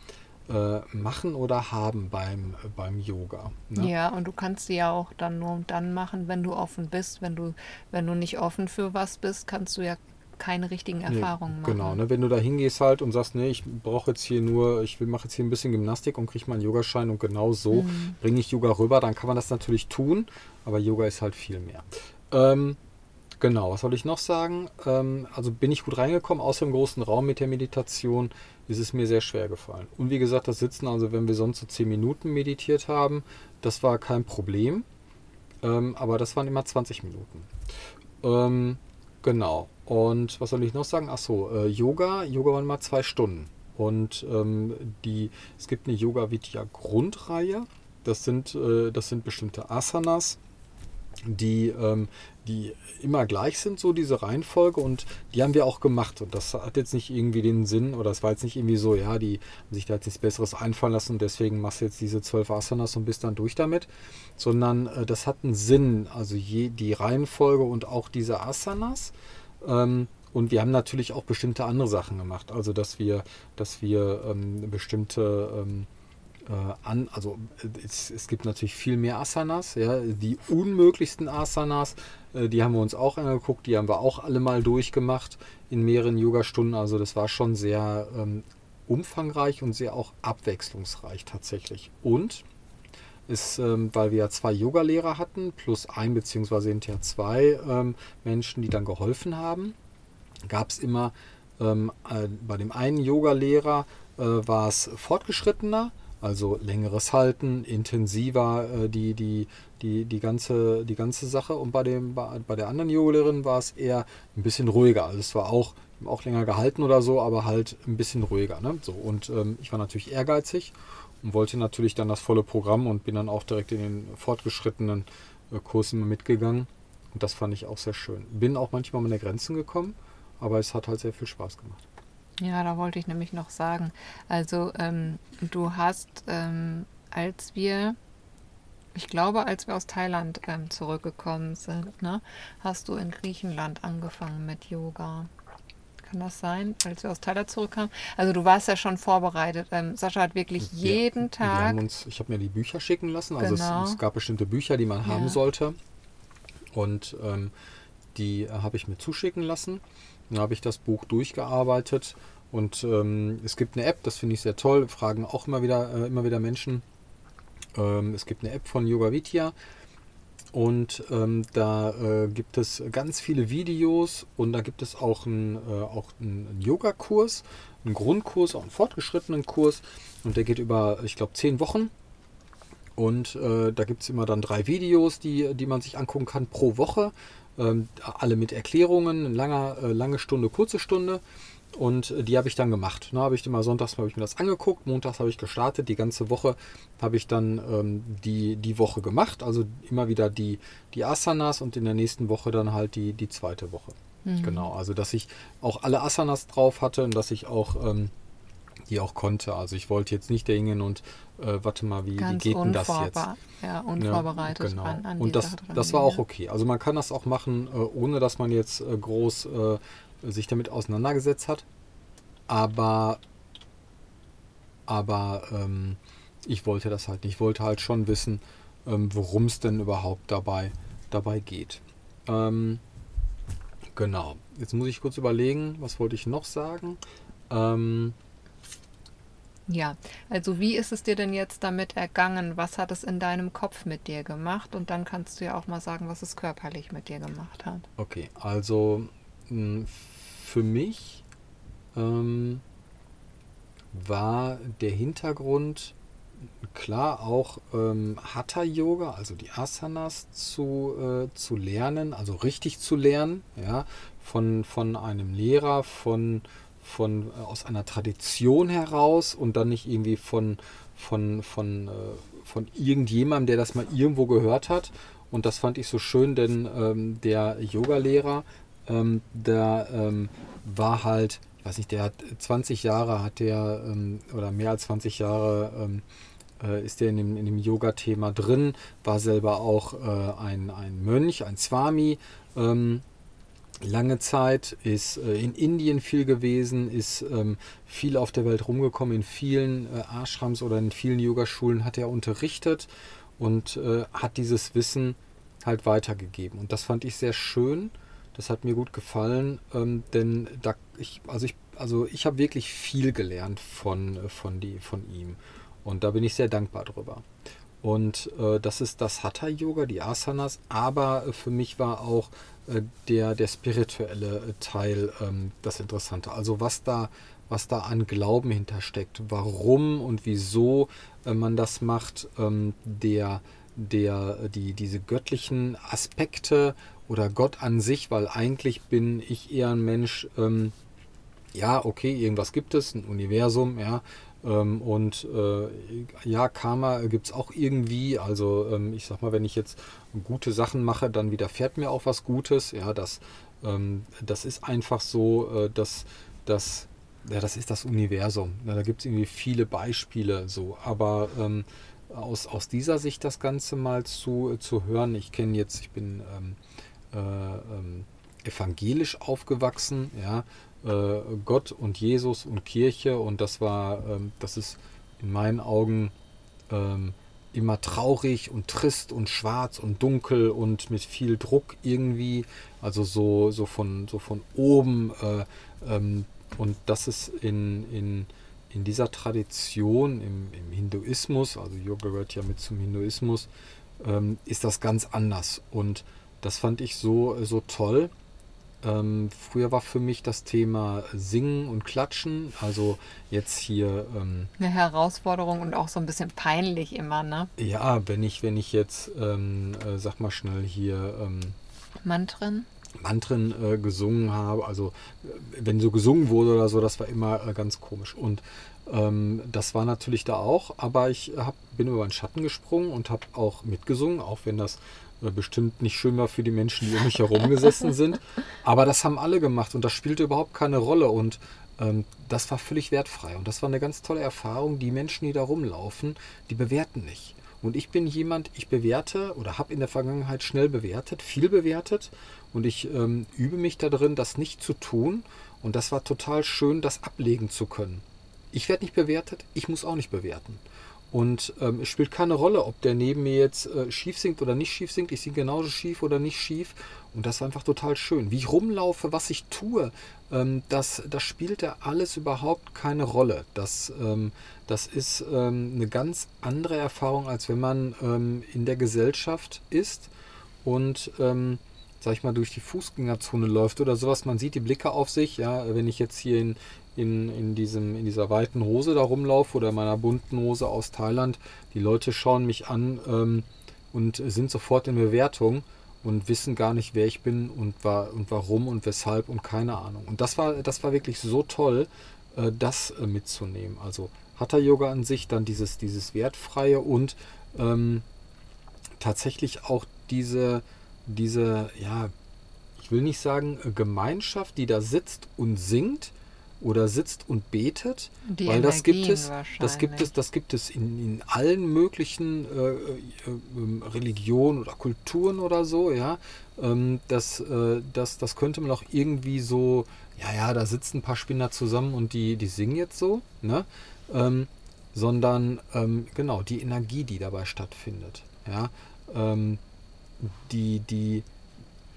äh, machen oder haben beim, beim Yoga. Ne? Ja, und du kannst sie ja auch dann nur dann machen, wenn du offen bist. Wenn du, wenn du nicht offen für was bist, kannst du ja keine richtigen Erfahrungen nee, genau, machen. Genau, ne, wenn du da hingehst halt und sagst, nee, ich brauche jetzt hier nur, ich mache jetzt hier ein bisschen Gymnastik und kriege meinen Yogaschein und genau so mhm. bringe ich Yoga rüber, dann kann man das natürlich tun, aber Yoga ist halt viel mehr. Ähm, genau, was soll ich noch sagen? Ähm, also bin ich gut reingekommen, außer im großen Raum mit der Meditation ist es mir sehr schwer gefallen. Und wie gesagt, das Sitzen, also wenn wir sonst so 10 Minuten meditiert haben, das war kein Problem, ähm, aber das waren immer 20 Minuten. Ähm, Genau. Und was soll ich noch sagen? Achso, äh, Yoga. Yoga waren mal zwei Stunden. Und ähm, die, es gibt eine Yoga Vidya Grundreihe. Das sind, äh, das sind bestimmte Asanas, die, ähm, die immer gleich sind, so diese Reihenfolge. Und die haben wir auch gemacht. Und das hat jetzt nicht irgendwie den Sinn, oder es war jetzt nicht irgendwie so, ja, die haben sich da jetzt nichts Besseres einfallen lassen und deswegen machst du jetzt diese zwölf Asanas und bist dann durch damit. Sondern äh, das hat einen Sinn. Also je, die Reihenfolge und auch diese Asanas. Ähm, und wir haben natürlich auch bestimmte andere Sachen gemacht. Also dass wir, dass wir ähm, bestimmte ähm, äh, an, also es, es, gibt natürlich viel mehr Asanas, ja, die unmöglichsten Asanas, äh, die haben wir uns auch angeguckt, die haben wir auch alle mal durchgemacht in mehreren Yoga-Stunden. Also das war schon sehr ähm, umfangreich und sehr auch abwechslungsreich tatsächlich. Und ist, ähm, weil wir ja zwei Yogalehrer hatten, plus ein beziehungsweise hinterher zwei ähm, Menschen, die dann geholfen haben gab es immer ähm, äh, bei dem einen Yoga-Lehrer äh, war es fortgeschrittener, also längeres Halten, intensiver äh, die, die, die, die, ganze, die ganze Sache. Und bei, dem, bei, bei der anderen Yogalehrerin war es eher ein bisschen ruhiger. Also es war auch, auch länger gehalten oder so, aber halt ein bisschen ruhiger. Ne? So, und ähm, ich war natürlich ehrgeizig und wollte natürlich dann das volle Programm und bin dann auch direkt in den fortgeschrittenen äh, Kurs immer mitgegangen. Und das fand ich auch sehr schön. Bin auch manchmal an meine Grenzen gekommen aber es hat halt sehr viel Spaß gemacht. Ja, da wollte ich nämlich noch sagen. Also ähm, du hast, ähm, als wir, ich glaube, als wir aus Thailand ähm, zurückgekommen sind, ne, hast du in Griechenland angefangen mit Yoga. Kann das sein, als wir aus Thailand zurückkamen? Also du warst ja schon vorbereitet. Ähm, Sascha hat wirklich ja, jeden Tag. Uns, ich habe mir die Bücher schicken lassen. Also genau. es, es, gab bestimmte Bücher, die man ja. haben sollte. Und ähm, die äh, habe ich mir zuschicken lassen. Dann habe ich das Buch durchgearbeitet und ähm, es gibt eine App, das finde ich sehr toll, fragen auch immer wieder, äh, immer wieder Menschen. Ähm, es gibt eine App von Yoga Vidya und ähm, da äh, gibt es ganz viele Videos und da gibt es auch einen, äh, auch einen Yoga-Kurs, einen Grundkurs, auch einen fortgeschrittenen Kurs und der geht über, ich glaube, zehn Wochen. Und äh, da gibt es immer dann drei Videos, die, die man sich angucken kann pro Woche. Ähm, alle mit Erklärungen, lange, äh, lange Stunde, kurze Stunde. Und äh, die habe ich dann gemacht. Ne, habe ich immer sonntags habe ich mir das angeguckt, montags habe ich gestartet, die ganze Woche habe ich dann ähm, die, die Woche gemacht. Also immer wieder die, die Asanas und in der nächsten Woche dann halt die, die zweite Woche. Mhm. Genau, also dass ich auch alle Asanas drauf hatte und dass ich auch ähm, die auch konnte. Also ich wollte jetzt nicht hingehen und äh, warte mal, wie, wie geht denn das jetzt? Ja, unvorbereitet. Ja, genau. An, an und das, das war auch okay. Also man kann das auch machen, äh, ohne dass man jetzt äh, groß äh, sich damit auseinandergesetzt hat. Aber, aber ähm, ich wollte das halt nicht. Ich wollte halt schon wissen, ähm, worum es denn überhaupt dabei, dabei geht. Ähm, genau. Jetzt muss ich kurz überlegen, was wollte ich noch sagen? Ähm, ja, also wie ist es dir denn jetzt damit ergangen? Was hat es in deinem Kopf mit dir gemacht? Und dann kannst du ja auch mal sagen, was es körperlich mit dir gemacht hat. Okay, also hm, für mich ähm, war der Hintergrund klar auch ähm, Hatha-Yoga, also die Asanas zu, äh, zu lernen, also richtig zu lernen, ja, von, von einem Lehrer, von von, äh, aus einer Tradition heraus und dann nicht irgendwie von, von, von, äh, von irgendjemandem, der das mal irgendwo gehört hat. Und das fand ich so schön, denn ähm, der Yogalehrer, ähm, der ähm, war halt, ich weiß nicht, der hat 20 Jahre, hat der, ähm, oder mehr als 20 Jahre ähm, äh, ist der in dem, in dem Yoga-Thema drin, war selber auch äh, ein, ein Mönch, ein Swami. Ähm, lange Zeit, ist äh, in Indien viel gewesen, ist ähm, viel auf der Welt rumgekommen, in vielen äh, Ashrams oder in vielen Yogaschulen hat er unterrichtet und äh, hat dieses Wissen halt weitergegeben. Und das fand ich sehr schön. Das hat mir gut gefallen, ähm, denn da ich, also ich, also ich habe wirklich viel gelernt von, äh, von, die, von ihm. Und da bin ich sehr dankbar drüber. Und äh, das ist das Hatha-Yoga, die Asanas. Aber äh, für mich war auch äh, der, der spirituelle äh, Teil ähm, das Interessante. Also was da, was da an Glauben hintersteckt, warum und wieso man das macht, ähm, der, der, die, diese göttlichen Aspekte oder Gott an sich, weil eigentlich bin ich eher ein Mensch, ähm, ja, okay, irgendwas gibt es, ein Universum, ja, ähm, und äh, ja, Karma gibt es auch irgendwie. Also ähm, ich sag mal, wenn ich jetzt gute Sachen mache, dann widerfährt mir auch was Gutes. Ja, das, ähm, das ist einfach so, äh, dass das, ja, das ist das Universum. Ja, da gibt es irgendwie viele Beispiele so. Aber ähm, aus, aus dieser Sicht das Ganze mal zu, zu hören, ich kenne jetzt, ich bin ähm, äh, ähm, evangelisch aufgewachsen, ja, äh, Gott und Jesus und Kirche und das war, ähm, das ist in meinen Augen ähm, immer traurig und trist und schwarz und dunkel und mit viel Druck irgendwie, also so, so, von, so von oben äh, ähm, und das ist in, in, in dieser Tradition, im, im Hinduismus, also Yoga gehört ja mit zum Hinduismus, ähm, ist das ganz anders und das fand ich so, so toll ähm, früher war für mich das Thema Singen und Klatschen, also jetzt hier. Ähm, Eine Herausforderung und auch so ein bisschen peinlich immer, ne? Ja, wenn ich, wenn ich jetzt, ähm, äh, sag mal schnell hier. Ähm, Mantren? Mantren äh, gesungen habe, also äh, wenn so gesungen wurde oder so, das war immer äh, ganz komisch. Und ähm, das war natürlich da auch, aber ich hab, bin über den Schatten gesprungen und habe auch mitgesungen, auch wenn das bestimmt nicht schön war für die Menschen, die um mich herum gesessen sind. Aber das haben alle gemacht und das spielte überhaupt keine Rolle. Und ähm, das war völlig wertfrei. Und das war eine ganz tolle Erfahrung. Die Menschen, die da rumlaufen, die bewerten nicht. Und ich bin jemand, ich bewerte oder habe in der Vergangenheit schnell bewertet, viel bewertet. Und ich ähm, übe mich darin, das nicht zu tun. Und das war total schön, das ablegen zu können. Ich werde nicht bewertet, ich muss auch nicht bewerten. Und ähm, es spielt keine Rolle, ob der neben mir jetzt äh, schief singt oder nicht schief singt. Ich singe genauso schief oder nicht schief. Und das ist einfach total schön. Wie ich rumlaufe, was ich tue, ähm, das, das spielt ja alles überhaupt keine Rolle. Das, ähm, das ist ähm, eine ganz andere Erfahrung, als wenn man ähm, in der Gesellschaft ist und ähm, sag ich mal, durch die Fußgängerzone läuft oder sowas. Man sieht die Blicke auf sich. Ja, wenn ich jetzt hier in, in, in, diesem, in dieser weiten Hose da rumlaufe oder meiner bunten Hose aus Thailand, die Leute schauen mich an ähm, und sind sofort in Bewertung und wissen gar nicht, wer ich bin und, war, und warum und weshalb und keine Ahnung. Und das war, das war wirklich so toll, äh, das äh, mitzunehmen. Also Hatha Yoga an sich, dann dieses, dieses Wertfreie und ähm, tatsächlich auch diese, diese, ja, ich will nicht sagen Gemeinschaft, die da sitzt und singt, oder sitzt und betet, Die weil das gibt es, das gibt es, das gibt es in, in allen möglichen äh, äh, ähm, Religionen oder Kulturen oder so, ja. Ähm, das, äh, das, das könnte man auch irgendwie so, ja, ja, da sitzen ein paar Spinner zusammen und die, die singen jetzt so, ne? Ähm, sondern ähm, genau die Energie, die dabei stattfindet, ja. Ähm, die, die,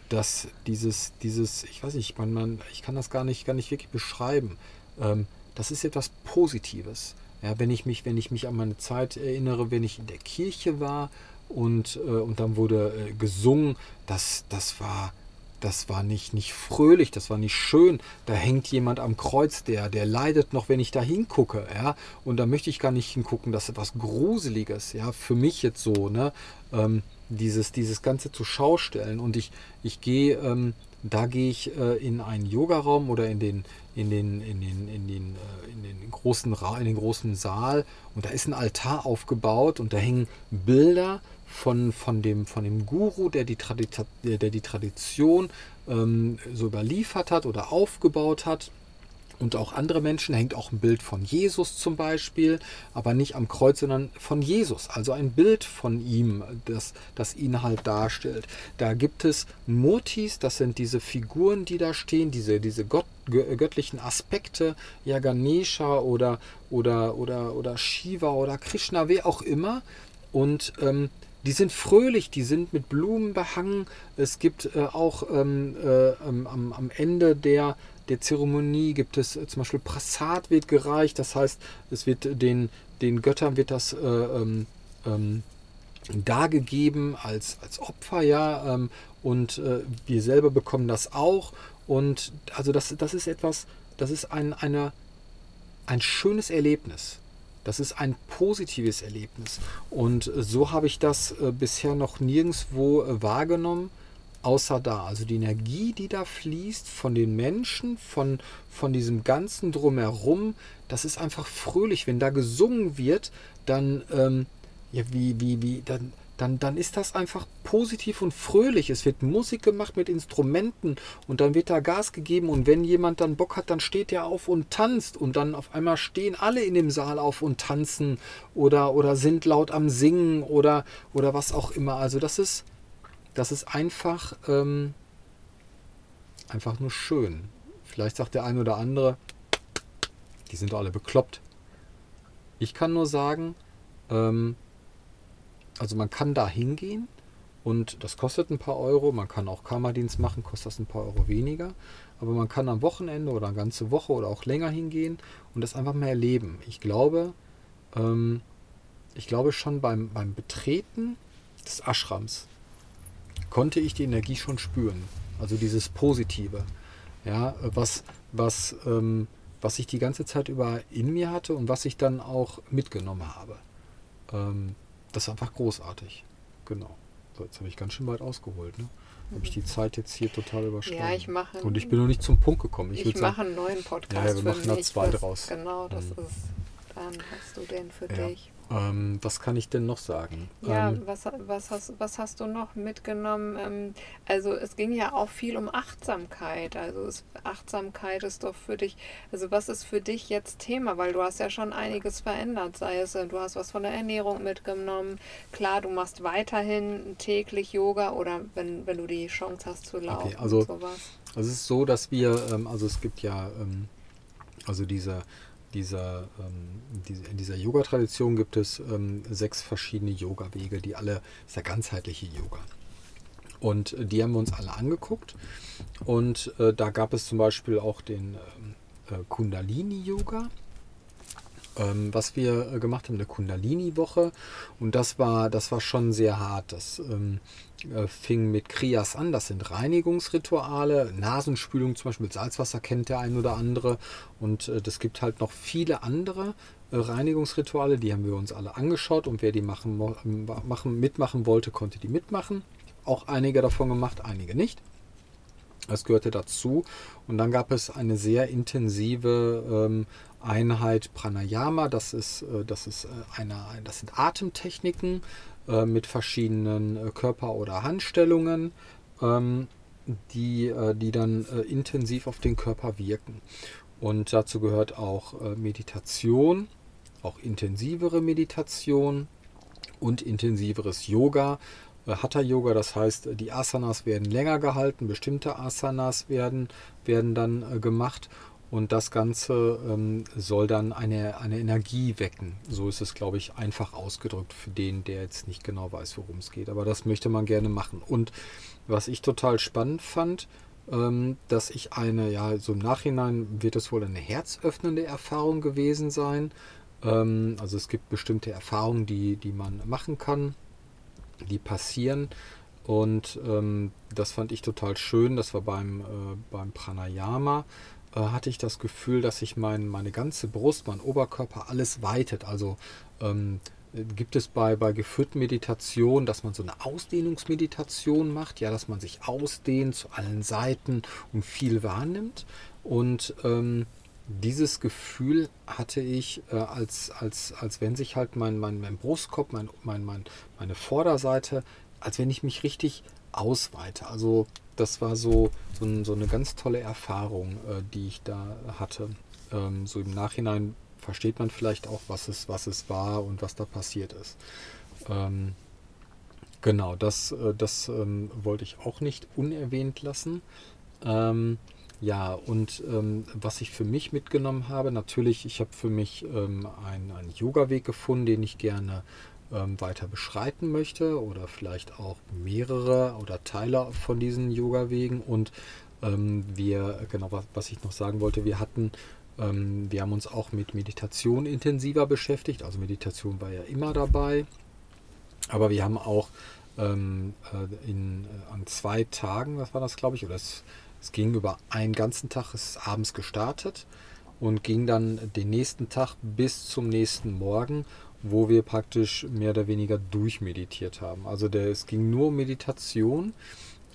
dass dieses, dieses, ich weiß nicht, man, man, ich kann das gar nicht, gar nicht wirklich beschreiben. Ähm, das ist etwas Positives. Ja, wenn ich mich, wenn ich mich an meine Zeit erinnere, wenn ich in der Kirche war und, äh, und dann wurde äh, gesungen, das, das war, das war nicht, nicht fröhlich, das war nicht schön. Da hängt jemand am Kreuz, der, der leidet noch, wenn ich da hingucke, ja. Und da möchte ich gar nicht hingucken, das ist etwas Gruseliges, ja, für mich jetzt so, ne. Ähm, dieses, dieses Ganze zu Schaustellen. Und ich, ich gehe, ähm, da gehe ich äh, in einen Yogaraum oder in den, in den, in den, in den, äh, in den großen Ra in den großen Saal und da ist ein Altar aufgebaut und da hängen Bilder von, von, dem, von dem Guru, der die, Tradita der die Tradition ähm, so überliefert hat oder aufgebaut hat und auch andere Menschen hängt auch ein Bild von Jesus zum Beispiel, aber nicht am Kreuz, sondern von Jesus. Also ein Bild von ihm, das, das ihn halt darstellt. Da gibt es Murtis, das sind diese Figuren, die da stehen, diese, diese Gott, göttlichen Aspekte, ja Ganesha oder, oder, oder, oder Shiva oder Krishna, wer auch immer. Und ähm, die sind fröhlich, die sind mit Blumen behangen. Es gibt äh, auch ähm, äh, am, am Ende der der Zeremonie gibt es äh, zum Beispiel Prasad wird gereicht, das heißt, es wird den, den Göttern wird das äh, ähm, ähm, dargegeben als, als Opfer, ja, ähm, und äh, wir selber bekommen das auch. Und also das, das ist etwas, das ist ein, eine, ein schönes Erlebnis. Das ist ein positives Erlebnis. Und so habe ich das äh, bisher noch nirgendwo äh, wahrgenommen außer da. Also die Energie, die da fließt von den Menschen, von, von diesem ganzen Drumherum, das ist einfach fröhlich. Wenn da gesungen wird, dann, ähm, ja, wie, wie, wie, dann, dann, dann ist das einfach positiv und fröhlich. Es wird Musik gemacht mit Instrumenten und dann wird da Gas gegeben und wenn jemand dann Bock hat, dann steht er auf und tanzt und dann auf einmal stehen alle in dem Saal auf und tanzen oder, oder sind laut am Singen oder, oder was auch immer. Also das ist, das ist einfach, ähm, einfach nur schön. Vielleicht sagt der eine oder andere, die sind alle bekloppt. Ich kann nur sagen, ähm, also man kann da hingehen und das kostet ein paar Euro. Man kann auch Kammerdienst machen, kostet das ein paar Euro weniger. Aber man kann am Wochenende oder eine ganze Woche oder auch länger hingehen und das einfach mal erleben. Ich glaube, ähm, ich glaube schon beim, beim Betreten des Ashrams konnte ich die Energie schon spüren. Also dieses Positive. Ja, was, was, ähm, was ich die ganze Zeit über in mir hatte und was ich dann auch mitgenommen habe. Ähm, das ist einfach großartig. Genau. So, jetzt habe ich ganz schön weit ausgeholt. Ne? Habe ich die Zeit jetzt hier total überschritten. Ja, ich mache. Und ich bin noch nicht zum Punkt gekommen. Ich, ich mache einen neuen Podcast. Ja, wir machen da zwei draus. Genau, das mhm. ist. Dann hast du den für ja. dich. Ähm, was kann ich denn noch sagen? Ja, ähm, was, was, hast, was hast du noch mitgenommen? Ähm, also es ging ja auch viel um Achtsamkeit. Also es, Achtsamkeit ist doch für dich, also was ist für dich jetzt Thema? Weil du hast ja schon einiges verändert. Sei es, äh, du hast was von der Ernährung mitgenommen. Klar, du machst weiterhin täglich Yoga oder wenn, wenn du die Chance hast zu laufen. Okay, also, sowas. also es ist so, dass wir, ähm, also es gibt ja ähm, also diese dieser, ähm, diese, in dieser Yoga-Tradition gibt es ähm, sechs verschiedene Yoga-Wege, die alle, das ist der ganzheitliche Yoga. Und äh, die haben wir uns alle angeguckt. Und äh, da gab es zum Beispiel auch den ähm, äh, Kundalini-Yoga ähm, was wir äh, gemacht haben, eine Kundalini-Woche. Und das war, das war schon sehr hart. Das ähm, äh, fing mit Kriyas an, das sind Reinigungsrituale, Nasenspülung zum Beispiel mit Salzwasser kennt der ein oder andere. Und äh, das gibt halt noch viele andere äh, Reinigungsrituale, die haben wir uns alle angeschaut und wer die machen, machen, mitmachen wollte, konnte die mitmachen. Auch einige davon gemacht, einige nicht. Das gehörte dazu. Und dann gab es eine sehr intensive ähm, Einheit Pranayama. Das ist, äh, das ist äh, eine, das sind Atemtechniken äh, mit verschiedenen Körper- oder Handstellungen, ähm, die, die dann intensiv auf den Körper wirken. Und dazu gehört auch Meditation, auch intensivere Meditation und intensiveres Yoga. Hatha Yoga, das heißt, die Asanas werden länger gehalten, bestimmte Asanas werden, werden dann gemacht und das Ganze ähm, soll dann eine, eine Energie wecken. So ist es, glaube ich, einfach ausgedrückt für den, der jetzt nicht genau weiß, worum es geht. Aber das möchte man gerne machen. Und was ich total spannend fand, ähm, dass ich eine, ja, so im Nachhinein wird es wohl eine herzöffnende Erfahrung gewesen sein. Ähm, also es gibt bestimmte Erfahrungen, die, die man machen kann, die passieren. Und ähm, das fand ich total schön. Das war beim, äh, beim Pranayama äh, hatte ich das Gefühl, dass sich mein, meine ganze Brust, mein Oberkörper, alles weitet. Also ähm, gibt es bei, bei geführten Meditationen, dass man so eine Ausdehnungsmeditation macht, ja, dass man sich ausdehnt zu allen Seiten und viel wahrnimmt. Und ähm, dieses Gefühl hatte ich, äh, als, als, als wenn sich halt mein, mein, mein Brustkorb, mein, mein, mein, meine Vorderseite, als wenn ich mich richtig ausweite. Also das war so, so, so eine ganz tolle Erfahrung, äh, die ich da hatte. Ähm, so im Nachhinein versteht man vielleicht auch, was es, was es war und was da passiert ist. Ähm, genau, das, äh, das ähm, wollte ich auch nicht unerwähnt lassen. Ähm, ja, und ähm, was ich für mich mitgenommen habe, natürlich, ich habe für mich ähm, einen, einen Yoga-Weg gefunden, den ich gerne ähm, weiter beschreiten möchte oder vielleicht auch mehrere oder Teile von diesen Yoga-Wegen. Und ähm, wir, genau, was, was, ich noch sagen wollte, wir hatten, ähm, wir haben uns auch mit Meditation intensiver beschäftigt. Also Meditation war ja immer dabei. Aber wir haben auch ähm, äh, in, äh, an zwei Tagen, was war das, glaube ich, oder es, es ging über einen ganzen Tag, es ist abends gestartet und ging dann den nächsten Tag bis zum nächsten Morgen wo wir praktisch mehr oder weniger durchmeditiert haben. Also der, es ging nur um Meditation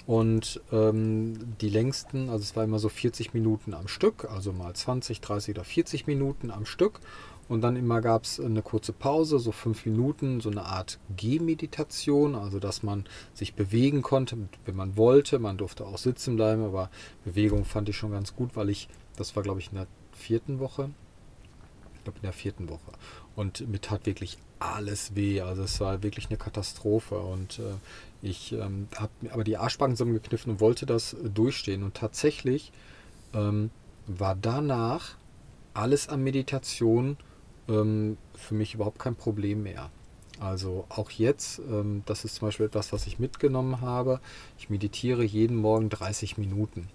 Und ähm, die längsten, also es war immer so 40 Minuten am Stück, also mal 20, 30 oder 40 Minuten am Stück. Und dann immer gab es eine kurze Pause, so fünf Minuten, so eine Art Gehmeditation, also dass man sich bewegen konnte, wenn man wollte. Man durfte auch sitzen bleiben, aber Bewegung fand ich schon ganz gut, weil ich, das war glaube ich in der vierten Woche, ich glaube in der vierten Woche. Und mir tat wirklich alles weh. Also es war wirklich eine Katastrophe. Und äh, ich ähm, habe aber die Arschbacken zusammengekniffen und wollte das äh, durchstehen. Und tatsächlich ähm, war danach alles an Meditation ähm, für mich überhaupt kein Problem mehr. Also auch jetzt, ähm, das ist zum Beispiel etwas, was ich mitgenommen habe. Ich meditiere jeden Morgen 30 Minuten.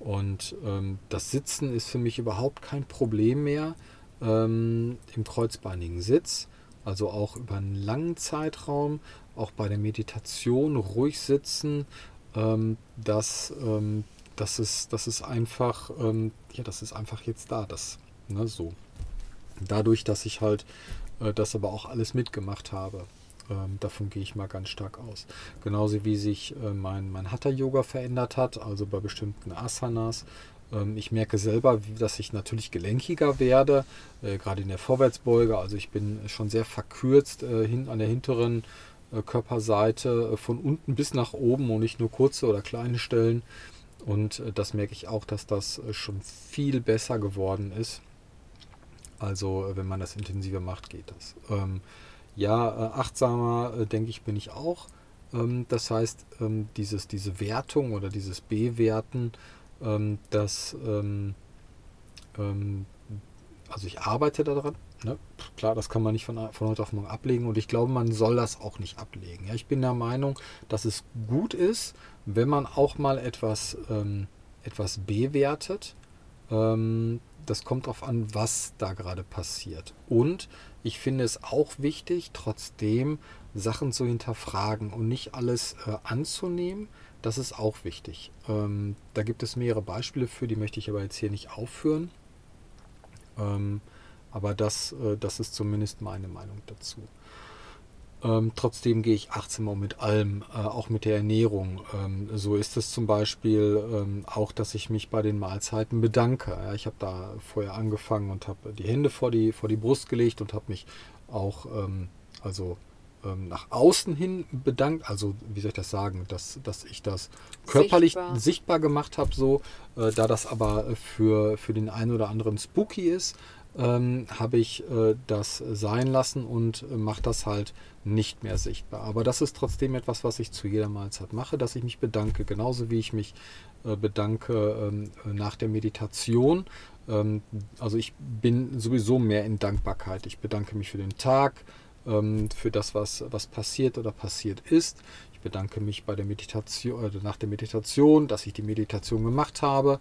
Und ähm, das Sitzen ist für mich überhaupt kein Problem mehr ähm, im kreuzbeinigen Sitz. Also auch über einen langen Zeitraum, auch bei der Meditation ruhig sitzen. Ähm, das, ähm, das, ist, das ist einfach, ähm, ja, das ist einfach jetzt da. Das, ne, so. Dadurch, dass ich halt äh, das aber auch alles mitgemacht habe. Ähm, davon gehe ich mal ganz stark aus. Genauso wie sich äh, mein, mein Hatha-Yoga verändert hat, also bei bestimmten Asanas. Ähm, ich merke selber, dass ich natürlich gelenkiger werde, äh, gerade in der Vorwärtsbeuge. Also ich bin schon sehr verkürzt äh, hin, an der hinteren äh, Körperseite, von unten bis nach oben und nicht nur kurze oder kleine Stellen. Und das merke ich auch, dass das schon viel besser geworden ist. Also wenn man das intensiver macht, geht das. Ähm, ja, achtsamer, denke ich, bin ich auch. Ähm, das heißt, dieses, diese Wertung oder dieses Bewerten, ähm, das, ähm, ähm, also ich arbeite daran. Ne? Klar, das kann man nicht von, von heute auf morgen ablegen und ich glaube, man soll das auch nicht ablegen. Ja, ich bin der Meinung, dass es gut ist, wenn man auch mal etwas, etwas bewertet. Ähm, das kommt darauf an, was da gerade passiert. Und ich finde es auch wichtig, trotzdem Sachen zu hinterfragen und nicht alles äh, anzunehmen. Das ist auch wichtig. Ähm, da gibt es mehrere Beispiele für, die möchte ich aber jetzt hier nicht aufführen. Ähm, aber das, äh, das ist zumindest meine Meinung dazu. Ähm, trotzdem gehe ich achtsam um mit allem, äh, auch mit der Ernährung. Ähm, so ist es zum Beispiel ähm, auch, dass ich mich bei den Mahlzeiten bedanke. Ja, ich habe da vorher angefangen und habe die Hände vor die, vor die Brust gelegt und habe mich auch ähm, also ähm, nach außen hin bedankt. Also wie soll ich das sagen, dass, dass ich das körperlich sichtbar, sichtbar gemacht habe, so, äh, da das aber für, für den einen oder anderen spooky ist ähm, habe ich äh, das sein lassen und äh, mache das halt nicht mehr sichtbar. Aber das ist trotzdem etwas, was ich zu jeder Mahlzeit mache, dass ich mich bedanke, genauso wie ich mich äh, bedanke ähm, nach der Meditation. Ähm, also ich bin sowieso mehr in Dankbarkeit. Ich bedanke mich für den Tag, ähm, für das, was, was passiert oder passiert ist. Ich bedanke mich bei der Meditation, äh, nach der Meditation, dass ich die Meditation gemacht habe.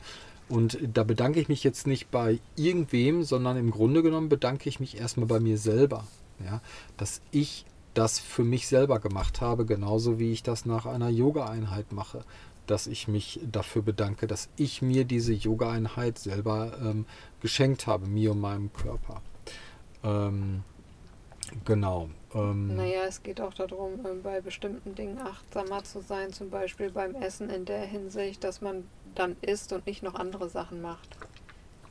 Und da bedanke ich mich jetzt nicht bei irgendwem, sondern im Grunde genommen bedanke ich mich erstmal bei mir selber. Ja, dass ich das für mich selber gemacht habe, genauso wie ich das nach einer Yoga-Einheit mache. Dass ich mich dafür bedanke, dass ich mir diese Yoga-Einheit selber ähm, geschenkt habe, mir und meinem Körper. Ähm, genau. Ähm, naja, es geht auch darum, äh, bei bestimmten Dingen achtsamer zu sein, zum Beispiel beim Essen in der Hinsicht, dass man dann isst und nicht noch andere Sachen macht.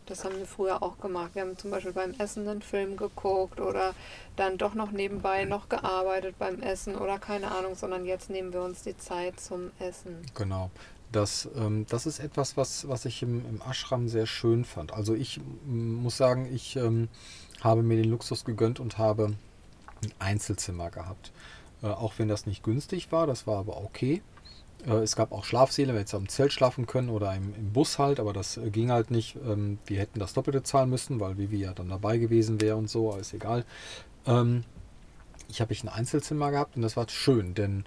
Das haben wir früher auch gemacht. Wir haben zum Beispiel beim Essen einen Film geguckt oder dann doch noch nebenbei noch gearbeitet beim Essen oder keine Ahnung, sondern jetzt nehmen wir uns die Zeit zum Essen. Genau. Das, ähm, das ist etwas, was, was ich im, im Ashram sehr schön fand. Also ich muss sagen, ich ähm, habe mir den Luxus gegönnt und habe ein Einzelzimmer gehabt. Äh, auch wenn das nicht günstig war, das war aber okay. Äh, es gab auch Schlafsäle, wir hätten am Zelt schlafen können oder im, im Bus halt, aber das äh, ging halt nicht. Ähm, wir hätten das Doppelte zahlen müssen, weil Vivi ja dann dabei gewesen wäre und so, alles egal. Ähm, ich habe ich ein Einzelzimmer gehabt und das war schön, denn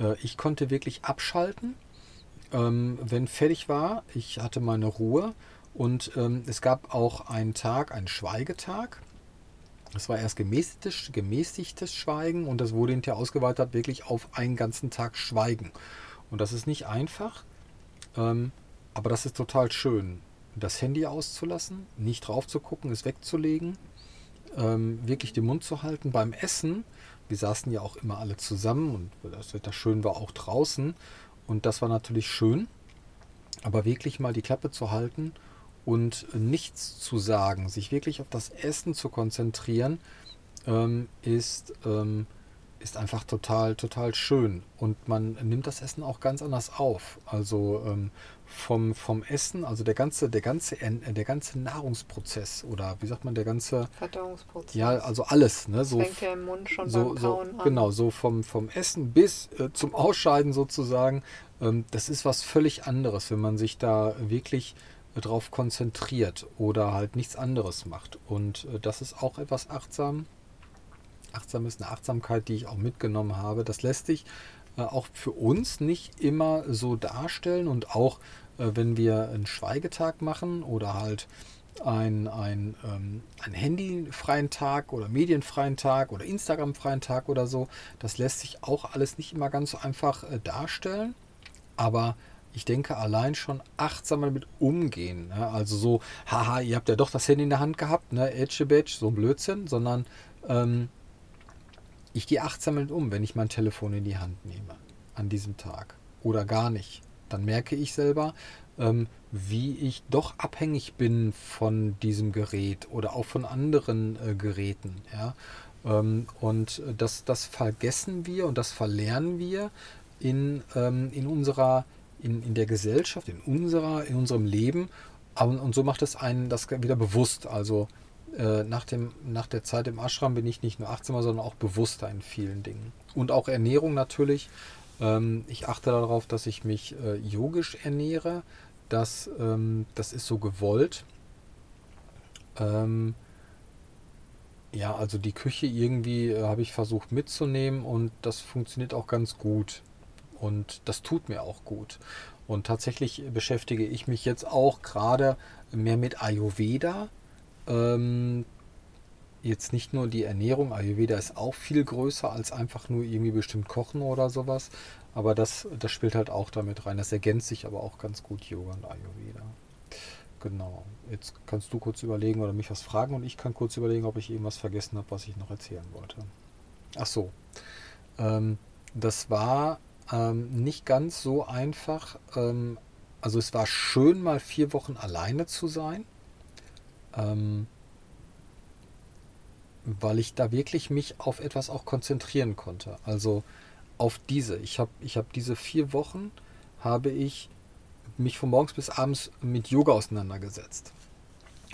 äh, ich konnte wirklich abschalten, ähm, wenn fertig war. Ich hatte meine Ruhe und es gab auch einen Tag, einen Schweigetag. Das war erst gemäßigtes, gemäßigtes Schweigen und das wurde hinterher ausgeweitet wirklich auf einen ganzen Tag Schweigen. Und das ist nicht einfach, ähm, aber das ist total schön. Das Handy auszulassen, nicht drauf zu gucken, es wegzulegen, ähm, wirklich den Mund zu halten beim Essen. Wir saßen ja auch immer alle zusammen und das Wetter schön war auch draußen. Und das war natürlich schön. Aber wirklich mal die Klappe zu halten und nichts zu sagen, sich wirklich auf das Essen zu konzentrieren, ähm, ist, ähm, ist einfach total, total schön. Und man nimmt das Essen auch ganz anders auf. Also ähm, vom, vom Essen, also der ganze, der ganze, der ganze Nahrungsprozess oder wie sagt man, der ganze Verdauungsprozess. Ja, also alles, ne? So, fängt ja im Mund schon so, beim so an. genau, so vom, vom Essen bis äh, zum Ausscheiden sozusagen. Ähm, das ist was völlig anderes, wenn man sich da wirklich drauf konzentriert oder halt nichts anderes macht. Und äh, das ist auch etwas achtsam. Achtsam ist eine Achtsamkeit, die ich auch mitgenommen habe. Das lässt sich äh, auch für uns nicht immer so darstellen und auch äh, wenn wir einen Schweigetag machen oder halt ein, ein, ähm, einen handyfreien Tag oder medienfreien Tag oder Instagramfreien Tag oder so, das lässt sich auch alles nicht immer ganz so einfach darstellen. Aber ich denke, allein schon achtsam damit umgehen. Ne? Also so, haha, ihr habt ja doch das Handy in der Hand gehabt, ne? Edge so ein Blödsinn, sondern ähm, ich gehe achtsam damit um, wenn ich mein Telefon in die Hand nehme an diesem Tag oder gar nicht. Dann merke ich selber, ähm, wie ich doch abhängig bin von diesem Gerät oder auch von anderen äh, Geräten. Ja? Ähm, und das, das vergessen wir und das verlernen wir in, ähm, in unserer, in, in der Gesellschaft, in unserer, in unserem Leben. Und, und so macht es einen das wieder bewusst. Also äh, nach, dem, nach der Zeit im Ashram bin ich nicht nur achtsamer, sondern auch bewusster in vielen Dingen. Und auch Ernährung natürlich. Ähm, ich achte darauf, dass ich mich äh, yogisch ernähre. Das, ähm, das ist so gewollt. Ähm, ja, also die Küche irgendwie äh, habe ich versucht mitzunehmen und das funktioniert auch ganz gut. Und das tut mir auch gut. Und tatsächlich beschäftige ich mich jetzt auch gerade mehr mit Ayurveda. Ähm, jetzt nicht nur die Ernährung, Ayurveda ist auch viel größer als einfach nur irgendwie bestimmt kochen oder sowas. Aber das, das spielt halt auch damit rein. Das ergänzt sich aber auch ganz gut, Yoga und Ayurveda. Genau. Jetzt kannst du kurz überlegen oder mich was fragen und ich kann kurz überlegen, ob ich irgendwas vergessen habe, was ich noch erzählen wollte. Ach so. Ähm, das war ähm, nicht ganz so einfach. Ähm, also es war schön, mal vier Wochen alleine zu sein. Ähm, weil ich da wirklich mich auf etwas auch konzentrieren konnte. Also auf diese. Ich habe ich hab diese vier Wochen, habe ich mich von morgens bis abends mit Yoga auseinandergesetzt.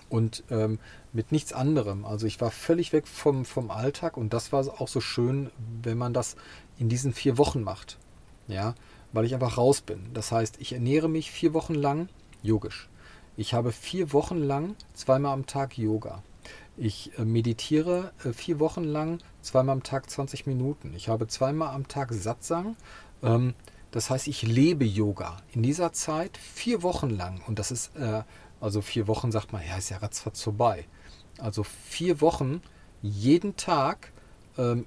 Und ähm, mit nichts anderem. Also ich war völlig weg vom, vom Alltag und das war auch so schön, wenn man das in diesen vier Wochen macht. Ja, weil ich einfach raus bin. Das heißt, ich ernähre mich vier Wochen lang yogisch. Ich habe vier Wochen lang zweimal am Tag Yoga. Ich äh, meditiere äh, vier Wochen lang zweimal am Tag 20 Minuten. Ich habe zweimal am Tag Satsang. Ähm, das heißt, ich lebe Yoga in dieser Zeit vier Wochen lang. Und das ist, äh, also vier Wochen sagt man, ja, ist ja ratzfatz vorbei. Also vier Wochen, jeden Tag ähm,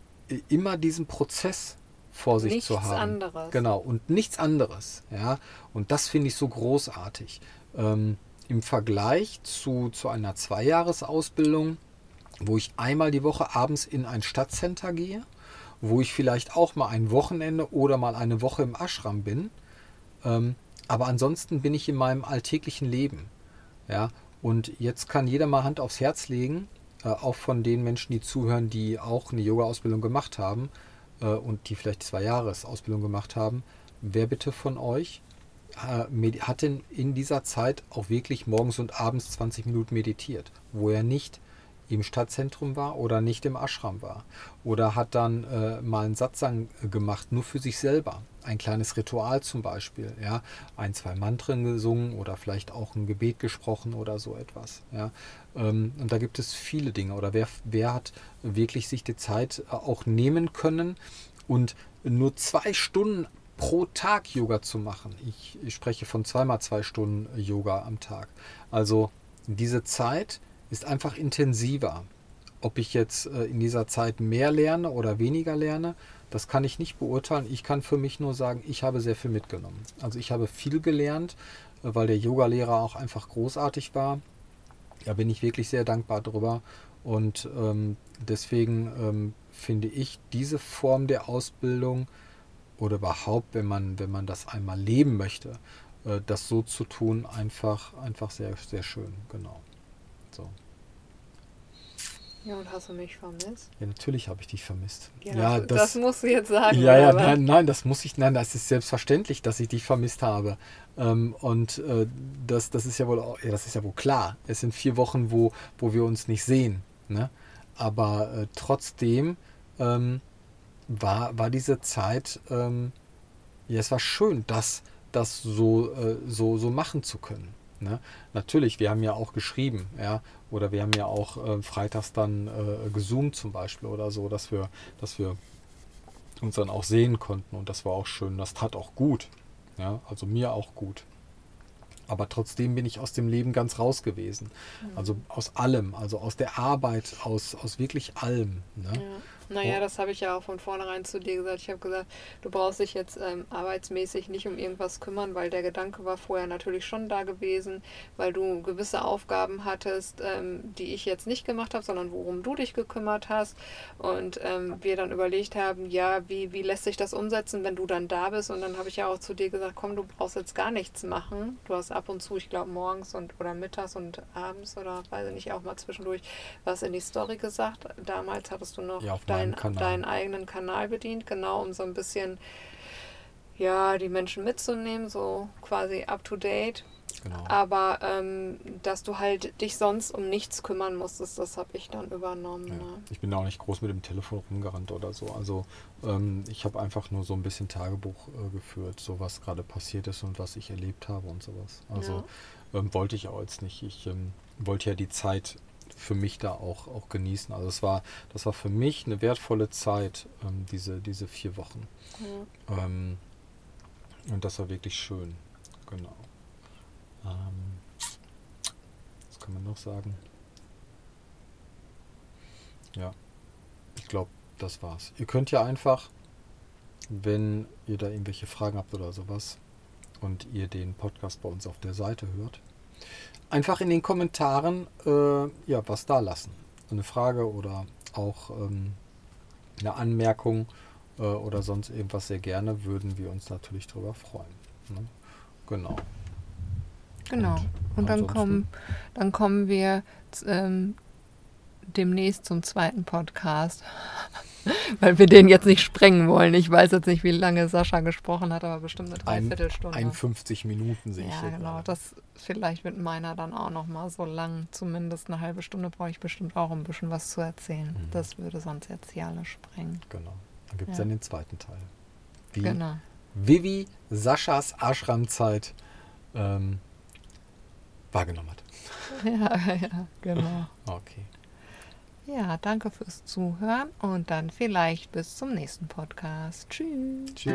immer diesen Prozess vor sich Nichts zu haben. anderes. Genau, und nichts anderes. Ja? Und das finde ich so großartig. Ähm, Im Vergleich zu, zu einer Zweijahresausbildung, wo ich einmal die Woche abends in ein Stadtcenter gehe, wo ich vielleicht auch mal ein Wochenende oder mal eine Woche im Ashram bin. Ähm, aber ansonsten bin ich in meinem alltäglichen Leben. Ja? Und jetzt kann jeder mal Hand aufs Herz legen, äh, auch von den Menschen, die zuhören, die auch eine Yoga-Ausbildung gemacht haben äh, und die vielleicht zwei Jahres Ausbildung gemacht haben. Wer bitte von euch äh, hat denn in dieser Zeit auch wirklich morgens und abends 20 Minuten meditiert, wo er nicht im Stadtzentrum war oder nicht im Ashram war. Oder hat dann äh, mal einen Satsang gemacht, nur für sich selber. Ein kleines Ritual zum Beispiel. Ja? Ein, zwei Mantren gesungen oder vielleicht auch ein Gebet gesprochen oder so etwas. Ja? Ähm, und da gibt es viele Dinge. Oder wer, wer hat wirklich sich die Zeit äh, auch nehmen können und nur zwei Stunden pro Tag Yoga zu machen. Ich, ich spreche von zweimal zwei Stunden Yoga am Tag. Also diese Zeit ist einfach intensiver. Ob ich jetzt äh, in dieser Zeit mehr lerne oder weniger lerne, das kann ich nicht beurteilen. Ich kann für mich nur sagen, ich habe sehr viel mitgenommen. Also ich habe viel gelernt, äh, weil der Yogalehrer auch einfach großartig war. Da bin ich wirklich sehr dankbar drüber. Und ähm, deswegen ähm, finde ich diese Form der Ausbildung oder überhaupt, wenn man, wenn man das einmal leben möchte, äh, das so zu tun, einfach, einfach sehr, sehr schön, genau. So. Ja, und hast du mich vermisst? Ja, natürlich habe ich dich vermisst. Ja, ja das, das, musst du jetzt sagen. Ja, ja, nein, nein, das muss ich, nein, das ist selbstverständlich, dass ich dich vermisst habe. Ähm, und äh, das, das ist ja wohl, ja, das ist ja wohl klar. Es sind vier Wochen, wo, wo wir uns nicht sehen. Ne? Aber äh, trotzdem ähm, war, war diese Zeit, ähm, ja, es war schön, das, das so, äh, so, so machen zu können. Ne? Natürlich, wir haben ja auch geschrieben, ja, oder wir haben ja auch äh, freitags dann äh, gezoomt zum Beispiel oder so, dass wir, dass wir uns dann auch sehen konnten und das war auch schön. Das tat auch gut, ja, also mir auch gut. Aber trotzdem bin ich aus dem Leben ganz raus gewesen. Mhm. Also aus allem, also aus der Arbeit, aus, aus wirklich allem. Ne? Ja. Naja, das habe ich ja auch von vornherein zu dir gesagt. Ich habe gesagt, du brauchst dich jetzt ähm, arbeitsmäßig nicht um irgendwas kümmern, weil der Gedanke war vorher natürlich schon da gewesen, weil du gewisse Aufgaben hattest, ähm, die ich jetzt nicht gemacht habe, sondern worum du dich gekümmert hast. Und ähm, wir dann überlegt haben, ja, wie, wie lässt sich das umsetzen, wenn du dann da bist? Und dann habe ich ja auch zu dir gesagt, komm, du brauchst jetzt gar nichts machen. Du hast ab und zu, ich glaube, morgens und oder mittags und abends oder weiß ich nicht, auch mal zwischendurch was in die Story gesagt. Damals hattest du noch ja, dein, deinen eigenen Kanal bedient, genau, um so ein bisschen ja, die Menschen mitzunehmen, so quasi up to date. Genau. Aber ähm, dass du halt dich sonst um nichts kümmern musstest, das habe ich dann übernommen. Ja. Ne? Ich bin auch nicht groß mit dem Telefon rumgerannt oder so. Also ähm, ich habe einfach nur so ein bisschen Tagebuch äh, geführt, so was gerade passiert ist und was ich erlebt habe und sowas. Also ja. ähm, wollte ich auch jetzt nicht. Ich ähm, wollte ja die Zeit für mich da auch, auch genießen. Also es war, das war für mich eine wertvolle Zeit, ähm, diese, diese vier Wochen. Mhm. Ähm, und das war wirklich schön. Genau. Ähm, was kann man noch sagen? Ja, ich glaube, das war's. Ihr könnt ja einfach, wenn ihr da irgendwelche Fragen habt oder sowas und ihr den Podcast bei uns auf der Seite hört, einfach in den Kommentaren äh, ja, was da lassen. Eine Frage oder auch ähm, eine Anmerkung äh, oder sonst irgendwas sehr gerne, würden wir uns natürlich darüber freuen. Ne? Genau. Genau. Und, Und dann, kommen, dann kommen wir ähm, demnächst zum zweiten Podcast. Weil wir den jetzt nicht sprengen wollen. Ich weiß jetzt nicht, wie lange Sascha gesprochen hat, aber bestimmt eine Dreiviertelstunde. 51 Minuten sehe ich Ja, genau. Gerade. Das vielleicht wird meiner dann auch noch mal so lang. Zumindest eine halbe Stunde brauche ich bestimmt auch ein bisschen was zu erzählen. Mhm. Das würde sonst jetzt hier alle sprengen. Genau. Dann gibt es ja. dann den zweiten Teil. Wie genau. Vivi Saschas Ashram-Zeit ähm, wahrgenommen hat. Ja, ja, genau. Okay. Ja, danke fürs Zuhören und dann vielleicht bis zum nächsten Podcast. Tschüss. Tschüss.